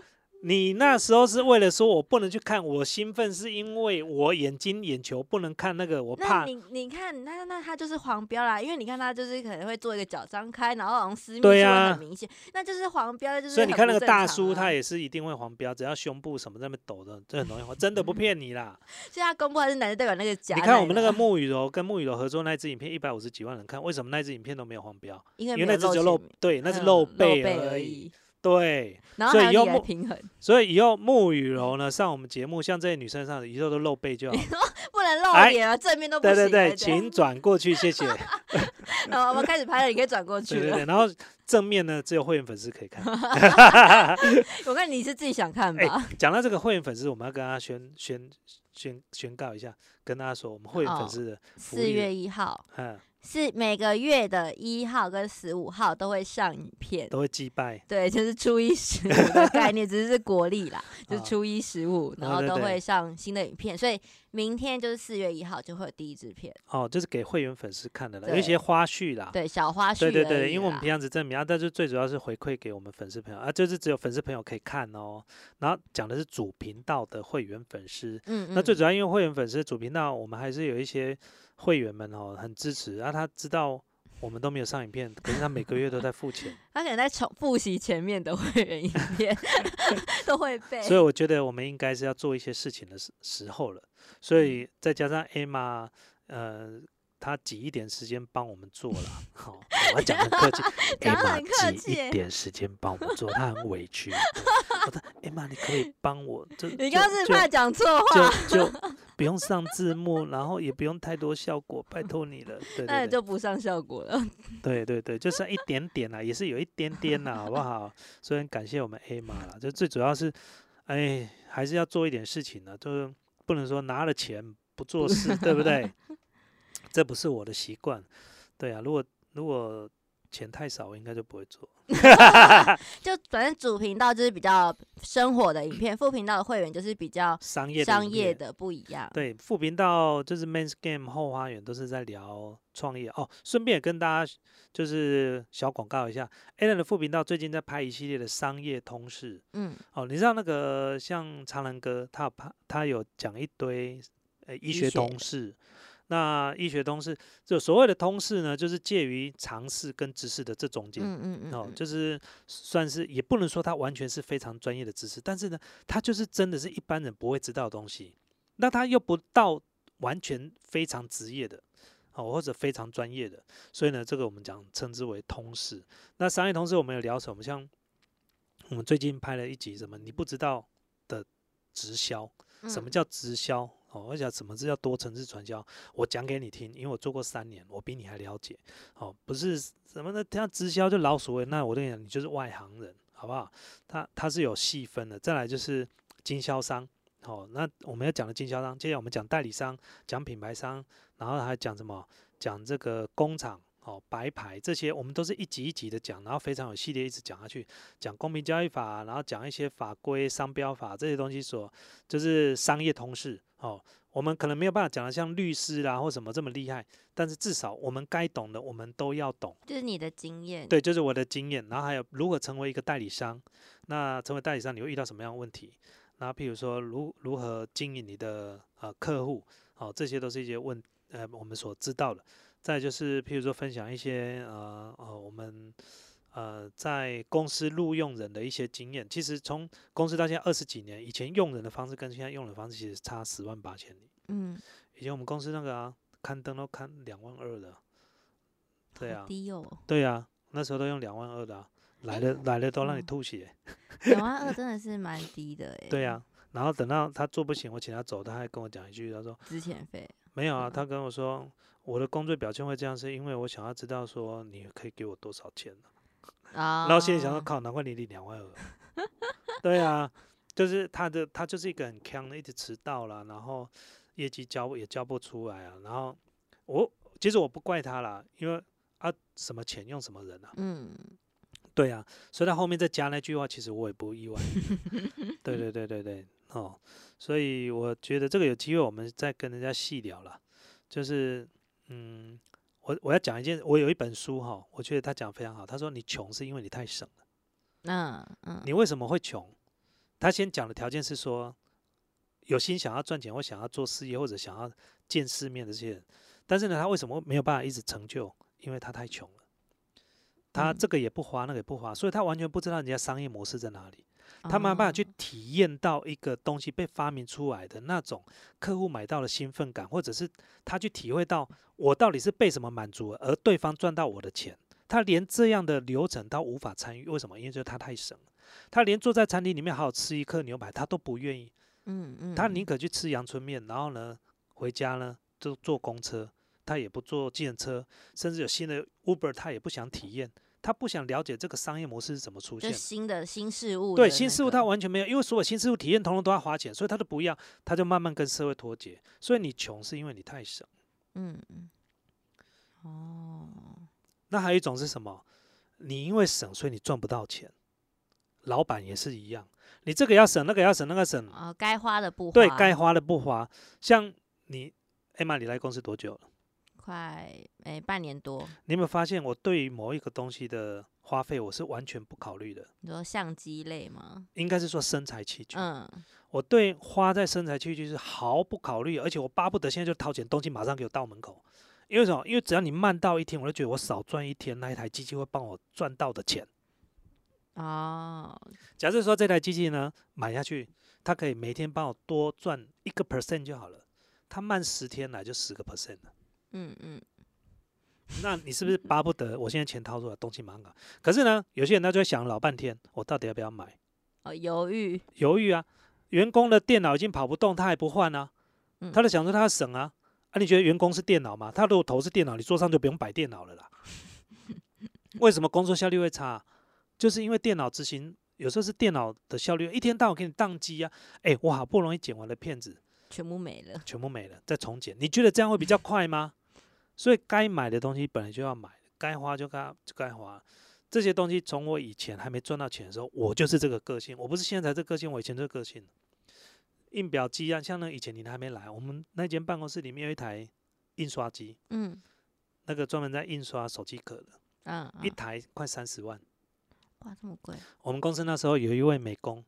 [SPEAKER 2] 你那时候是为了说我不能去看，我兴奋是因为我眼睛眼球不能看那个，我怕。
[SPEAKER 1] 你你看，那那他就是黄标啦，因为你看他就是可能会做一个脚张开，然后好像私密就会很明显，那就是黄标，就是。
[SPEAKER 2] 所以你看那个大叔，他也是一定会黄标，只要胸部什么在那抖的，这很容易黄，真的不骗你啦。
[SPEAKER 1] 现在公布还是男的代表那个假？
[SPEAKER 2] 你看我们那个沐雨柔跟沐雨柔合作那支影片，一百五十几万人看，为什么那支影片都没有黄标？
[SPEAKER 1] 因为
[SPEAKER 2] 那支就露，对，那是露背而已。对，
[SPEAKER 1] 然后还
[SPEAKER 2] 有
[SPEAKER 1] 平衡，
[SPEAKER 2] 所以以后沐雨柔呢上我们节目，像这些女生上，以后都露背就好，
[SPEAKER 1] 不能露脸啊，正面都不行。
[SPEAKER 2] 对对对，请转过去，谢谢。
[SPEAKER 1] 好，我们开始拍了，你可以转过去。
[SPEAKER 2] 对对对，然后正面呢，只有会员粉丝可以看。
[SPEAKER 1] 我看你是自己想看吧。
[SPEAKER 2] 讲到这个会员粉丝，我们要跟大家宣宣宣宣告一下，跟大家说，我们会员粉丝的
[SPEAKER 1] 四月一号，嗯。是每个月的一号跟十五号都会上影片，
[SPEAKER 2] 都会祭拜。
[SPEAKER 1] 对，就是初一十五的概念，只是是国历啦，就是初一十五，然后都会上新的影片。所以明天就是四月一号就会有第一支片。
[SPEAKER 2] 哦，就是给会员粉丝看的了，有一些花絮啦。
[SPEAKER 1] 对，小花絮。
[SPEAKER 2] 对对对，因为我们平常只证明啊，但是最主要是回馈给我们粉丝朋友啊，就是只有粉丝朋友可以看哦。然后讲的是主频道的会员粉丝，嗯，那最主要因为会员粉丝主频道，我们还是有一些。会员们哦，很支持，然后他知道我们都没有上影片，可是他每个月都在 付钱。
[SPEAKER 1] 他可能在重复习前面的会员影片，都会背。
[SPEAKER 2] 所以我觉得我们应该是要做一些事情的时时候了。所以再加上 Emma，呃。他挤一点时间帮我们做了，好，我讲 很客气，
[SPEAKER 1] 艾
[SPEAKER 2] 玛，挤一点时间帮我们做，他很委屈。我说，艾玛，你可以帮我，就
[SPEAKER 1] 你刚是怕讲错话，
[SPEAKER 2] 就就不用上字幕，然后也不用太多效果，拜托你了。对那
[SPEAKER 1] 就不上效果了。
[SPEAKER 2] 对对对，就剩一点点啦，也是有一点点啦，好不好？所以很感谢我们艾玛了，就最主要是，哎，还是要做一点事情呢，就是不能说拿了钱不做事，对不对？这不是我的习惯，对啊，如果如果钱太少，我应该就不会做。
[SPEAKER 1] 就反正主频道就是比较生活的影片，副频道的会员就是比较
[SPEAKER 2] 商业
[SPEAKER 1] 商业的不一样。
[SPEAKER 2] 对，副频道就是 Men's Game 后花园都是在聊创业哦。顺便也跟大家就是小广告一下，Allen 的副频道最近在拍一系列的商业通识。嗯，哦，你知道那个像长人哥，他有拍，他有讲一堆呃医学通识。那医学通识，就所谓的通识呢，就是介于常识跟知识的这中间，嗯嗯嗯，哦，就是算是也不能说它完全是非常专业的知识，但是呢，它就是真的是一般人不会知道的东西。那它又不到完全非常职业的，哦，或者非常专业的，所以呢，这个我们讲称之为通识。那商业通识我们有聊什么？像我们最近拍了一集什么你不知道的直销。什么
[SPEAKER 1] 嗯
[SPEAKER 2] 叫直销？哦，我讲什么是叫多层次传销？我讲给你听，因为我做过三年，我比你还了解。哦，不是什么的，他直销就老所谓，那我跟你讲，你就是外行人，好不好？他他是有细分的。再来就是经销商，哦，那我们要讲的经销商，接下来我们讲代理商，讲品牌商，然后还讲什么？讲这个工厂。哦，白牌这些我们都是一集一集的讲，然后非常有系列一直讲下去，讲公平交易法，然后讲一些法规、商标法这些东西所就是商业通识哦，我们可能没有办法讲的像律师啦或什么这么厉害，但是至少我们该懂的我们都要懂。
[SPEAKER 1] 就是你的经验，
[SPEAKER 2] 对，就是我的经验。然后还有如何成为一个代理商，那成为代理商你会遇到什么样的问题？那譬如说如如何经营你的呃客户，哦，这些都是一些问呃我们所知道的。再就是譬如说分享一些呃呃我们。呃，在公司录用人的一些经验，其实从公司到现在二十几年，以前用人的方式跟现在用人的方式其实差十万八千里。
[SPEAKER 1] 嗯，
[SPEAKER 2] 以前我们公司那个啊，刊登都刊两万二的，对
[SPEAKER 1] 好
[SPEAKER 2] 啊，
[SPEAKER 1] 低哦，
[SPEAKER 2] 对啊，那时候都用两万二的、啊，来了来了都让你
[SPEAKER 1] 嗯
[SPEAKER 2] 吐血。
[SPEAKER 1] 两万二真的是蛮低的哎。
[SPEAKER 2] 对啊，然后等到他做不行，我请他走，他还跟我讲一句，他说
[SPEAKER 1] 资遣费，
[SPEAKER 2] 没有啊，
[SPEAKER 1] 嗯
[SPEAKER 2] 他跟我说我的工作表现会这样，是因为我想要知道说你可以给我多少钱呢、
[SPEAKER 1] 啊，
[SPEAKER 2] 然后心里想说，靠，难怪你领两万二。对啊，就是他的他就是一个很坑的，一直迟到了，然后业绩交也交不出来啊。然后我其实我不怪他啦，因为啊什么钱用什么人啊。
[SPEAKER 1] 嗯，
[SPEAKER 2] 对啊，所以他后面再加那句话，其实我也不意外。对对对对对，哦，所以我觉得这个有机会我们再跟人家细聊了。就是嗯，我我要讲一件，我有一本书哈，我觉得他讲的非常好。他说你穷是因为你太省了。
[SPEAKER 1] 嗯嗯，
[SPEAKER 2] 你为什么会穷？他先讲的条件是说，有心想要赚钱或想要做事业或者想要见世面的这些人，但是呢，他为什么没有办法一直成就？因为他太穷了，他
[SPEAKER 1] 嗯
[SPEAKER 2] 这个也不花，那个也不花，所以他完全不知道人家商业模式在哪里，他没有办法去
[SPEAKER 1] 哦
[SPEAKER 2] 体验到一个东西被发明出来的那种客户买到的兴奋感，或者是他去体会到我到底是被什么满足，而对方赚到我的钱。他连这样的流程他无法参与，为什么？因为就是他太省了，他连坐在餐厅里面好好吃一颗牛排，他都不愿意，
[SPEAKER 1] 嗯嗯，
[SPEAKER 2] 他宁可去吃阳春面，然后呢回家呢就坐公车，他也不坐计程车，甚至有新的 Uber 他也不想体验，他不想了解这个商业模式是怎么出现的。
[SPEAKER 1] 新的新事物那个，
[SPEAKER 2] 对新事物他完全没有，因为所有新事物体验通通都要花钱，所以他都不要，他就慢慢跟社会脱节。所以你穷是因为你太省。
[SPEAKER 1] 嗯嗯，哦，
[SPEAKER 2] 那还有一种是什么？你因为省，所以你赚不到钱。老板也是一样，你这个要省，那个要省，那个省，
[SPEAKER 1] 啊，该花的不花，
[SPEAKER 2] 对该花的不花。像你，艾玛，你来公司多久了？
[SPEAKER 1] 快诶半年多，
[SPEAKER 2] 你有没有发现，我对于某一个东西的花费，我是完全不考虑的？
[SPEAKER 1] 你说相机类吗？
[SPEAKER 2] 应该是说身材器具。
[SPEAKER 1] 嗯，
[SPEAKER 2] 我对花在身材器具是毫不考虑，而且我巴不得现在就掏钱，东西马上给我到门口。因为什么？因为只要你慢到一天，我就觉得我少赚一天，那一台机器会帮我赚到的钱。
[SPEAKER 1] 哦，
[SPEAKER 2] 假设说这台机器呢买下去，它可以每天帮我多赚一个 percent 就好了，它慢十天来就十个 percent 了。
[SPEAKER 1] 嗯嗯，
[SPEAKER 2] 那你是不是巴不得我现在钱掏出来，东西马上搞？可是呢，有些人他就会想老半天，我到底要不要买？
[SPEAKER 1] 哦，犹豫，
[SPEAKER 2] 犹豫啊，员工的电脑已经跑不动，他还不换啊，
[SPEAKER 1] 嗯
[SPEAKER 2] 他就想说他要省啊。啊，你觉得员工是电脑吗？他如果头是电脑，你桌上就不用摆电脑了啦。为什么工作效率会差？就是因为电脑执行有时候是电脑的效率，一天到晚给你宕机啊。哎，我好不容易剪完的片子
[SPEAKER 1] 全部没了，
[SPEAKER 2] 全部没了，再重剪，你觉得这样会比较快吗？所以该买的东西本来就要买，该花就该就该花。这些东西从我以前还没赚到钱的时候，我就是这个个性，我不是现在才这个个性，我以前这个个性。印表机啊，像那个以前你还没来，我们那间办公室里面有一台印刷机，
[SPEAKER 1] 嗯
[SPEAKER 2] 那个专门在印刷手机壳的，
[SPEAKER 1] 嗯，
[SPEAKER 2] 一
[SPEAKER 1] 嗯
[SPEAKER 2] 台快三十万。
[SPEAKER 1] 哇，这么贵，
[SPEAKER 2] 我们公司那时候有一位美工，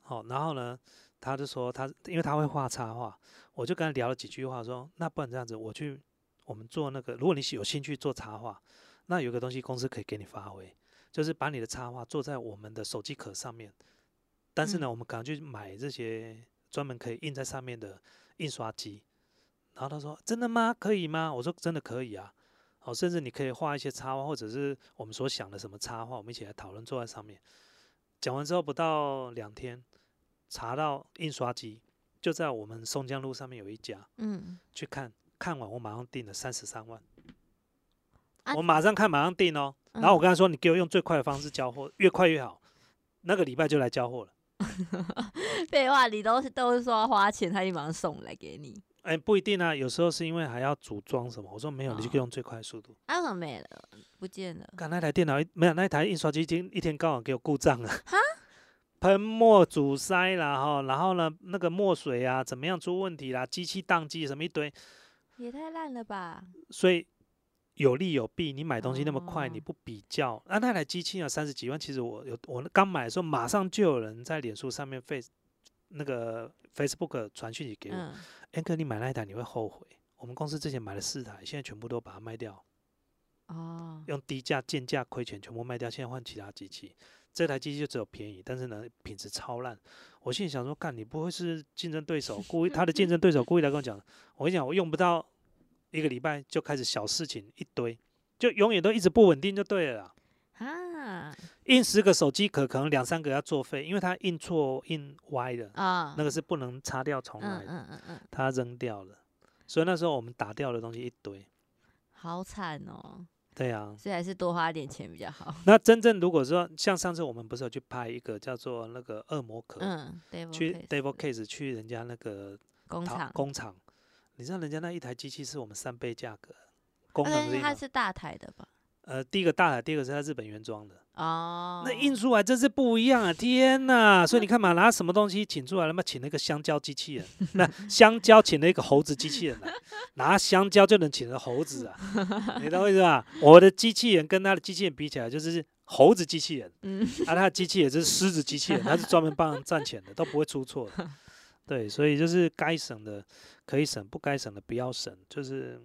[SPEAKER 2] 好、然后呢，他就说他因为他会画插画，我就跟他聊了几句话说那不然这样子，我去我们做那个，如果你有兴趣做插画，那有个东西公司可以给你发挥，就是把你的插画做在我们的手机壳上面，但是呢，
[SPEAKER 1] 嗯
[SPEAKER 2] 我们可能去买这些专门可以印在上面的印刷机。然后他说：“真的吗？可以吗？”我说：“真的可以啊。”哦，甚至你可以画一些插画，或者是我们所想的什么插画，我们一起来讨论，坐在上面。讲完之后不到两天，查到印刷机就在我们松江路上面有一家，
[SPEAKER 1] 嗯，
[SPEAKER 2] 去看看完我马上订了三十三万，
[SPEAKER 1] 啊
[SPEAKER 2] 我马上看马上订哦。然后我
[SPEAKER 1] 嗯
[SPEAKER 2] 跟他说，你给我用最快的方式交货，越快越好。那个礼拜就来交货了。
[SPEAKER 1] 废话，你都是都是说要花钱，他就马上送来给你。
[SPEAKER 2] 哎，不一定啊，有时候是因为还要组装什么。我说没有，你就
[SPEAKER 1] 哦
[SPEAKER 2] 用最快的速度。
[SPEAKER 1] 啊，为什么没了？不见了？
[SPEAKER 2] 刚那台电脑一没有，那台印刷机一天一天刚好给我故障了
[SPEAKER 1] 哈。
[SPEAKER 2] 喷墨阻塞啦哈，然后呢那个墨水啊怎么样出问题啦，机器宕机什么一堆，
[SPEAKER 1] 也太烂了吧！
[SPEAKER 2] 所以有利有弊。你买东西那么快，你
[SPEAKER 1] 哦
[SPEAKER 2] 不比较，啊那台机器啊三十几万，其实我有我刚买的时候，马上就有人在脸书上面 face 那个 Facebook 传讯息给我，
[SPEAKER 1] 嗯，
[SPEAKER 2] 哎哥你买那一台你会后悔。我们公司之前买了四台，现在全部都把它卖掉。
[SPEAKER 1] 哦，
[SPEAKER 2] 用低价贱价亏钱全部卖掉，现在换其他机器。这台机器就只有便宜，但是呢品质超烂。我心里想说，干你不会是竞争对手故意他的竞争对手故意来跟我讲，我跟你讲，我用不到一个礼拜就开始小事情一堆，就永远都一直不稳定就对了啦。
[SPEAKER 1] 啊
[SPEAKER 2] 印十个手机壳，可能两三个要作废，因为它印错印歪了，
[SPEAKER 1] 啊，
[SPEAKER 2] 那个是不能擦掉重来
[SPEAKER 1] 嗯
[SPEAKER 2] 的，
[SPEAKER 1] 嗯嗯嗯，
[SPEAKER 2] 它扔掉了。所以那时候我们打掉的东西一堆。
[SPEAKER 1] 好惨哦，
[SPEAKER 2] 对啊，
[SPEAKER 1] 所以还是多花点钱比较好。
[SPEAKER 2] 那真正如果说像上次我们不是有去拍一个叫做那个恶魔壳，
[SPEAKER 1] 嗯
[SPEAKER 2] 去 Devil Case 去人家那个
[SPEAKER 1] 工厂，
[SPEAKER 2] 工厂，你知道人家那一台机器是我们三倍价格，功
[SPEAKER 1] 但是它
[SPEAKER 2] 能是
[SPEAKER 1] 大台的吧？
[SPEAKER 2] 呃，第一个大台，第二个是它日本原装的，
[SPEAKER 1] 哦，
[SPEAKER 2] 那印出来真是不一样啊！天哪！所以你看嘛，拿什么东西请出来了嘛？请了一个香蕉机器人，那香蕉请了一个猴子机器人来，拿香蕉就能请了猴子啊！你懂我意思吧？我的机器人跟他的机器人比起来，就是猴子机器人。
[SPEAKER 1] 嗯，
[SPEAKER 2] 啊，他的机器也是狮子机器人，他是专门帮人赚钱的，都不会出错的。对，所以就是该省的可以省，不该省的不要省。就是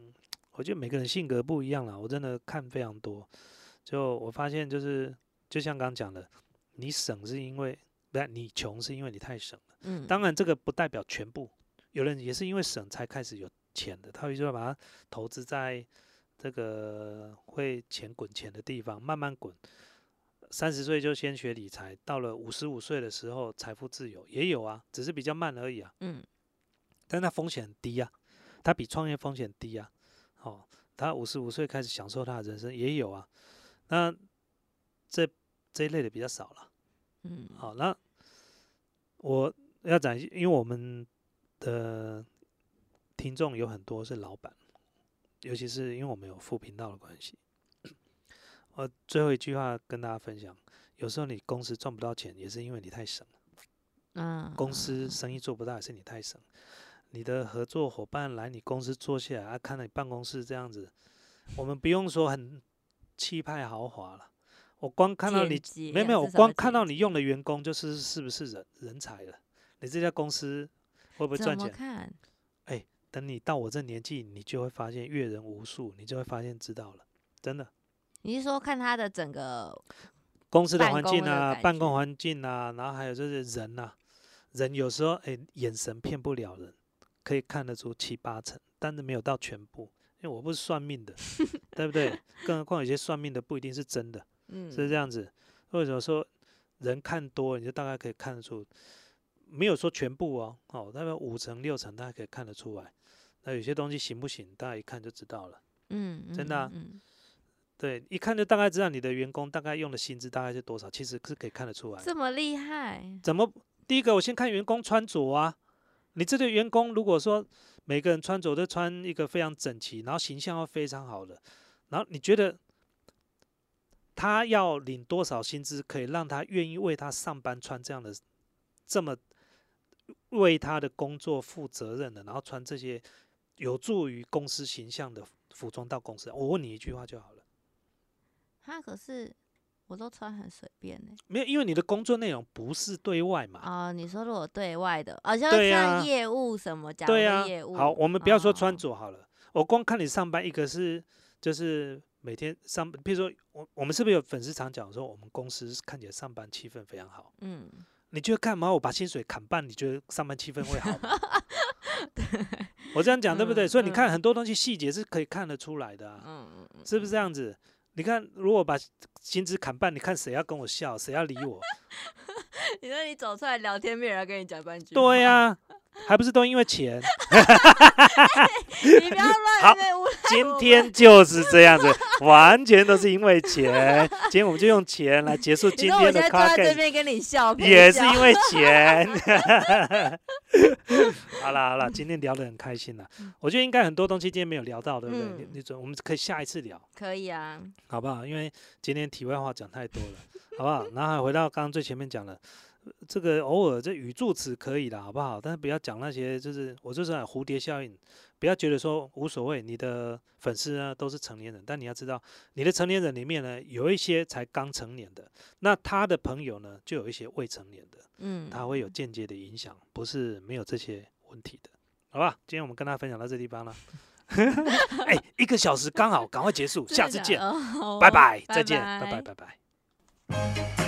[SPEAKER 2] 我觉得每个人性格不一样啦，我真的看非常多。就我发现，就是就像刚刚讲的，你省是因为不是你穷，是因为你太省了。
[SPEAKER 1] 嗯，
[SPEAKER 2] 当然，这个不代表全部，有人也是因为省才开始有钱的，他会说把它投资在这个会钱滚钱的地方，慢慢滚。三十岁就先学理财，到了五十五岁的时候财富自由也有啊，只是比较慢而已啊。
[SPEAKER 1] 嗯，
[SPEAKER 2] 但它风险很低啊，它比创业风险低啊。哦，他五十五岁开始享受他的人生也有啊。那这这一类的比较少了。
[SPEAKER 1] 嗯，
[SPEAKER 2] 好，那我要讲，因为我们的听众有很多是老板，尤其是因为我们有副频道的关系。我最后一句话跟大家分享：有时候你公司赚不到钱，也是因为你太省了；
[SPEAKER 1] 嗯，
[SPEAKER 2] 公司生意做不大，也是你太省。你的合作伙伴来你公司坐下来，啊，看到你办公室这样子，我们不用说很气派豪华了。我光看到你没有没有，我光看到你用的员工就是是不是人人才了？你这家公司会不会赚钱？
[SPEAKER 1] 么看？
[SPEAKER 2] 等你到我这年纪，你就会发现阅人无数，你就会发现知道了，真的。
[SPEAKER 1] 你是说看他的整个
[SPEAKER 2] 公司的环境啊，办公环境啊，然后还有就是人呐、人有时候哎、眼神骗不了人，可以看得出七八成，但是没有到全部，因为我不是算命的，对不对？更何况有些算命的不一定是真的。
[SPEAKER 1] 嗯
[SPEAKER 2] 是这样子。为什么说人看多了，你就大概可以看得出，没有说全部哦，哦，大概五成六成大家可以看得出来。那有些东西行不行，大家一看就知道了。
[SPEAKER 1] 嗯，
[SPEAKER 2] 真的啊对，一看就大概知道你的员工大概用的薪资大概是多少，其实是可以看得出来的。
[SPEAKER 1] 这么厉害，
[SPEAKER 2] 怎么？第一个，我先看员工穿着啊。你这个员工如果说每个人穿着都穿一个非常整齐，然后形象又非常好的，然后你觉得他要领多少薪资，可以让他愿意为他上班穿这样的这么为他的工作负责任的，然后穿这些有助于公司形象的服装到公司？我问你一句话就好了，
[SPEAKER 1] 他可是我都穿很随便呢。
[SPEAKER 2] 没有，因为你的工作内容不是对外嘛。
[SPEAKER 1] 哦，你说如果对外的，好像像业务什么讲
[SPEAKER 2] 对呀、
[SPEAKER 1] 业务，
[SPEAKER 2] 好，我们不要说穿
[SPEAKER 1] 哦，
[SPEAKER 2] 着好了，我光看你上班，一个是就是每天上，比如说我我们是不是有粉丝常讲说，我们公司看起来上班气氛非常好？
[SPEAKER 1] 嗯，
[SPEAKER 2] 你觉得干嘛？我把薪水砍半，你觉得上班气氛会好吗？我这样讲对不对？
[SPEAKER 1] 嗯
[SPEAKER 2] 所以你看
[SPEAKER 1] 嗯
[SPEAKER 2] 很多东西细节是可以看得出来的、啊，
[SPEAKER 1] 嗯嗯嗯，
[SPEAKER 2] 是不是这样子？你看，如果把薪资砍半，你看谁要跟我笑，谁要理我？
[SPEAKER 1] 你说你走出来聊天，没有人跟你讲半句。
[SPEAKER 2] 对呀、还不是都因为钱？
[SPEAKER 1] 你不要乱
[SPEAKER 2] 好今天就是这样子，完全都是因为钱。今天我们就用钱来结束今天的
[SPEAKER 1] 现在坐在这边跟你笑，
[SPEAKER 2] 也是因为钱。好啦好啦，今天聊得很开心了。我觉得应该很多东西今天没有聊到，对不对？你
[SPEAKER 1] 嗯
[SPEAKER 2] 你准我们可以下一次聊，
[SPEAKER 1] 可以啊，
[SPEAKER 2] 好不好？因为今天题外话讲太多了，好不好？然后还回到刚刚最前面讲的，呃这个偶尔这语助词可以啦，好不好？但是不要讲那些，就是我就是讲蝴蝶效应，不要觉得说无所谓。你的粉丝呢都是成年人，但你要知道，你的成年人里面呢有一些才刚成年的，那他的朋友呢就有一些未成年的，
[SPEAKER 1] 嗯，
[SPEAKER 2] 他会有间接的影响，不是没有这些问题的，好吧？今天我们跟大家分享到这地方了。哎、一个小时刚好，赶快结束，下次见。
[SPEAKER 1] 哦
[SPEAKER 2] 拜拜，再见，
[SPEAKER 1] 拜
[SPEAKER 2] 拜拜，拜拜。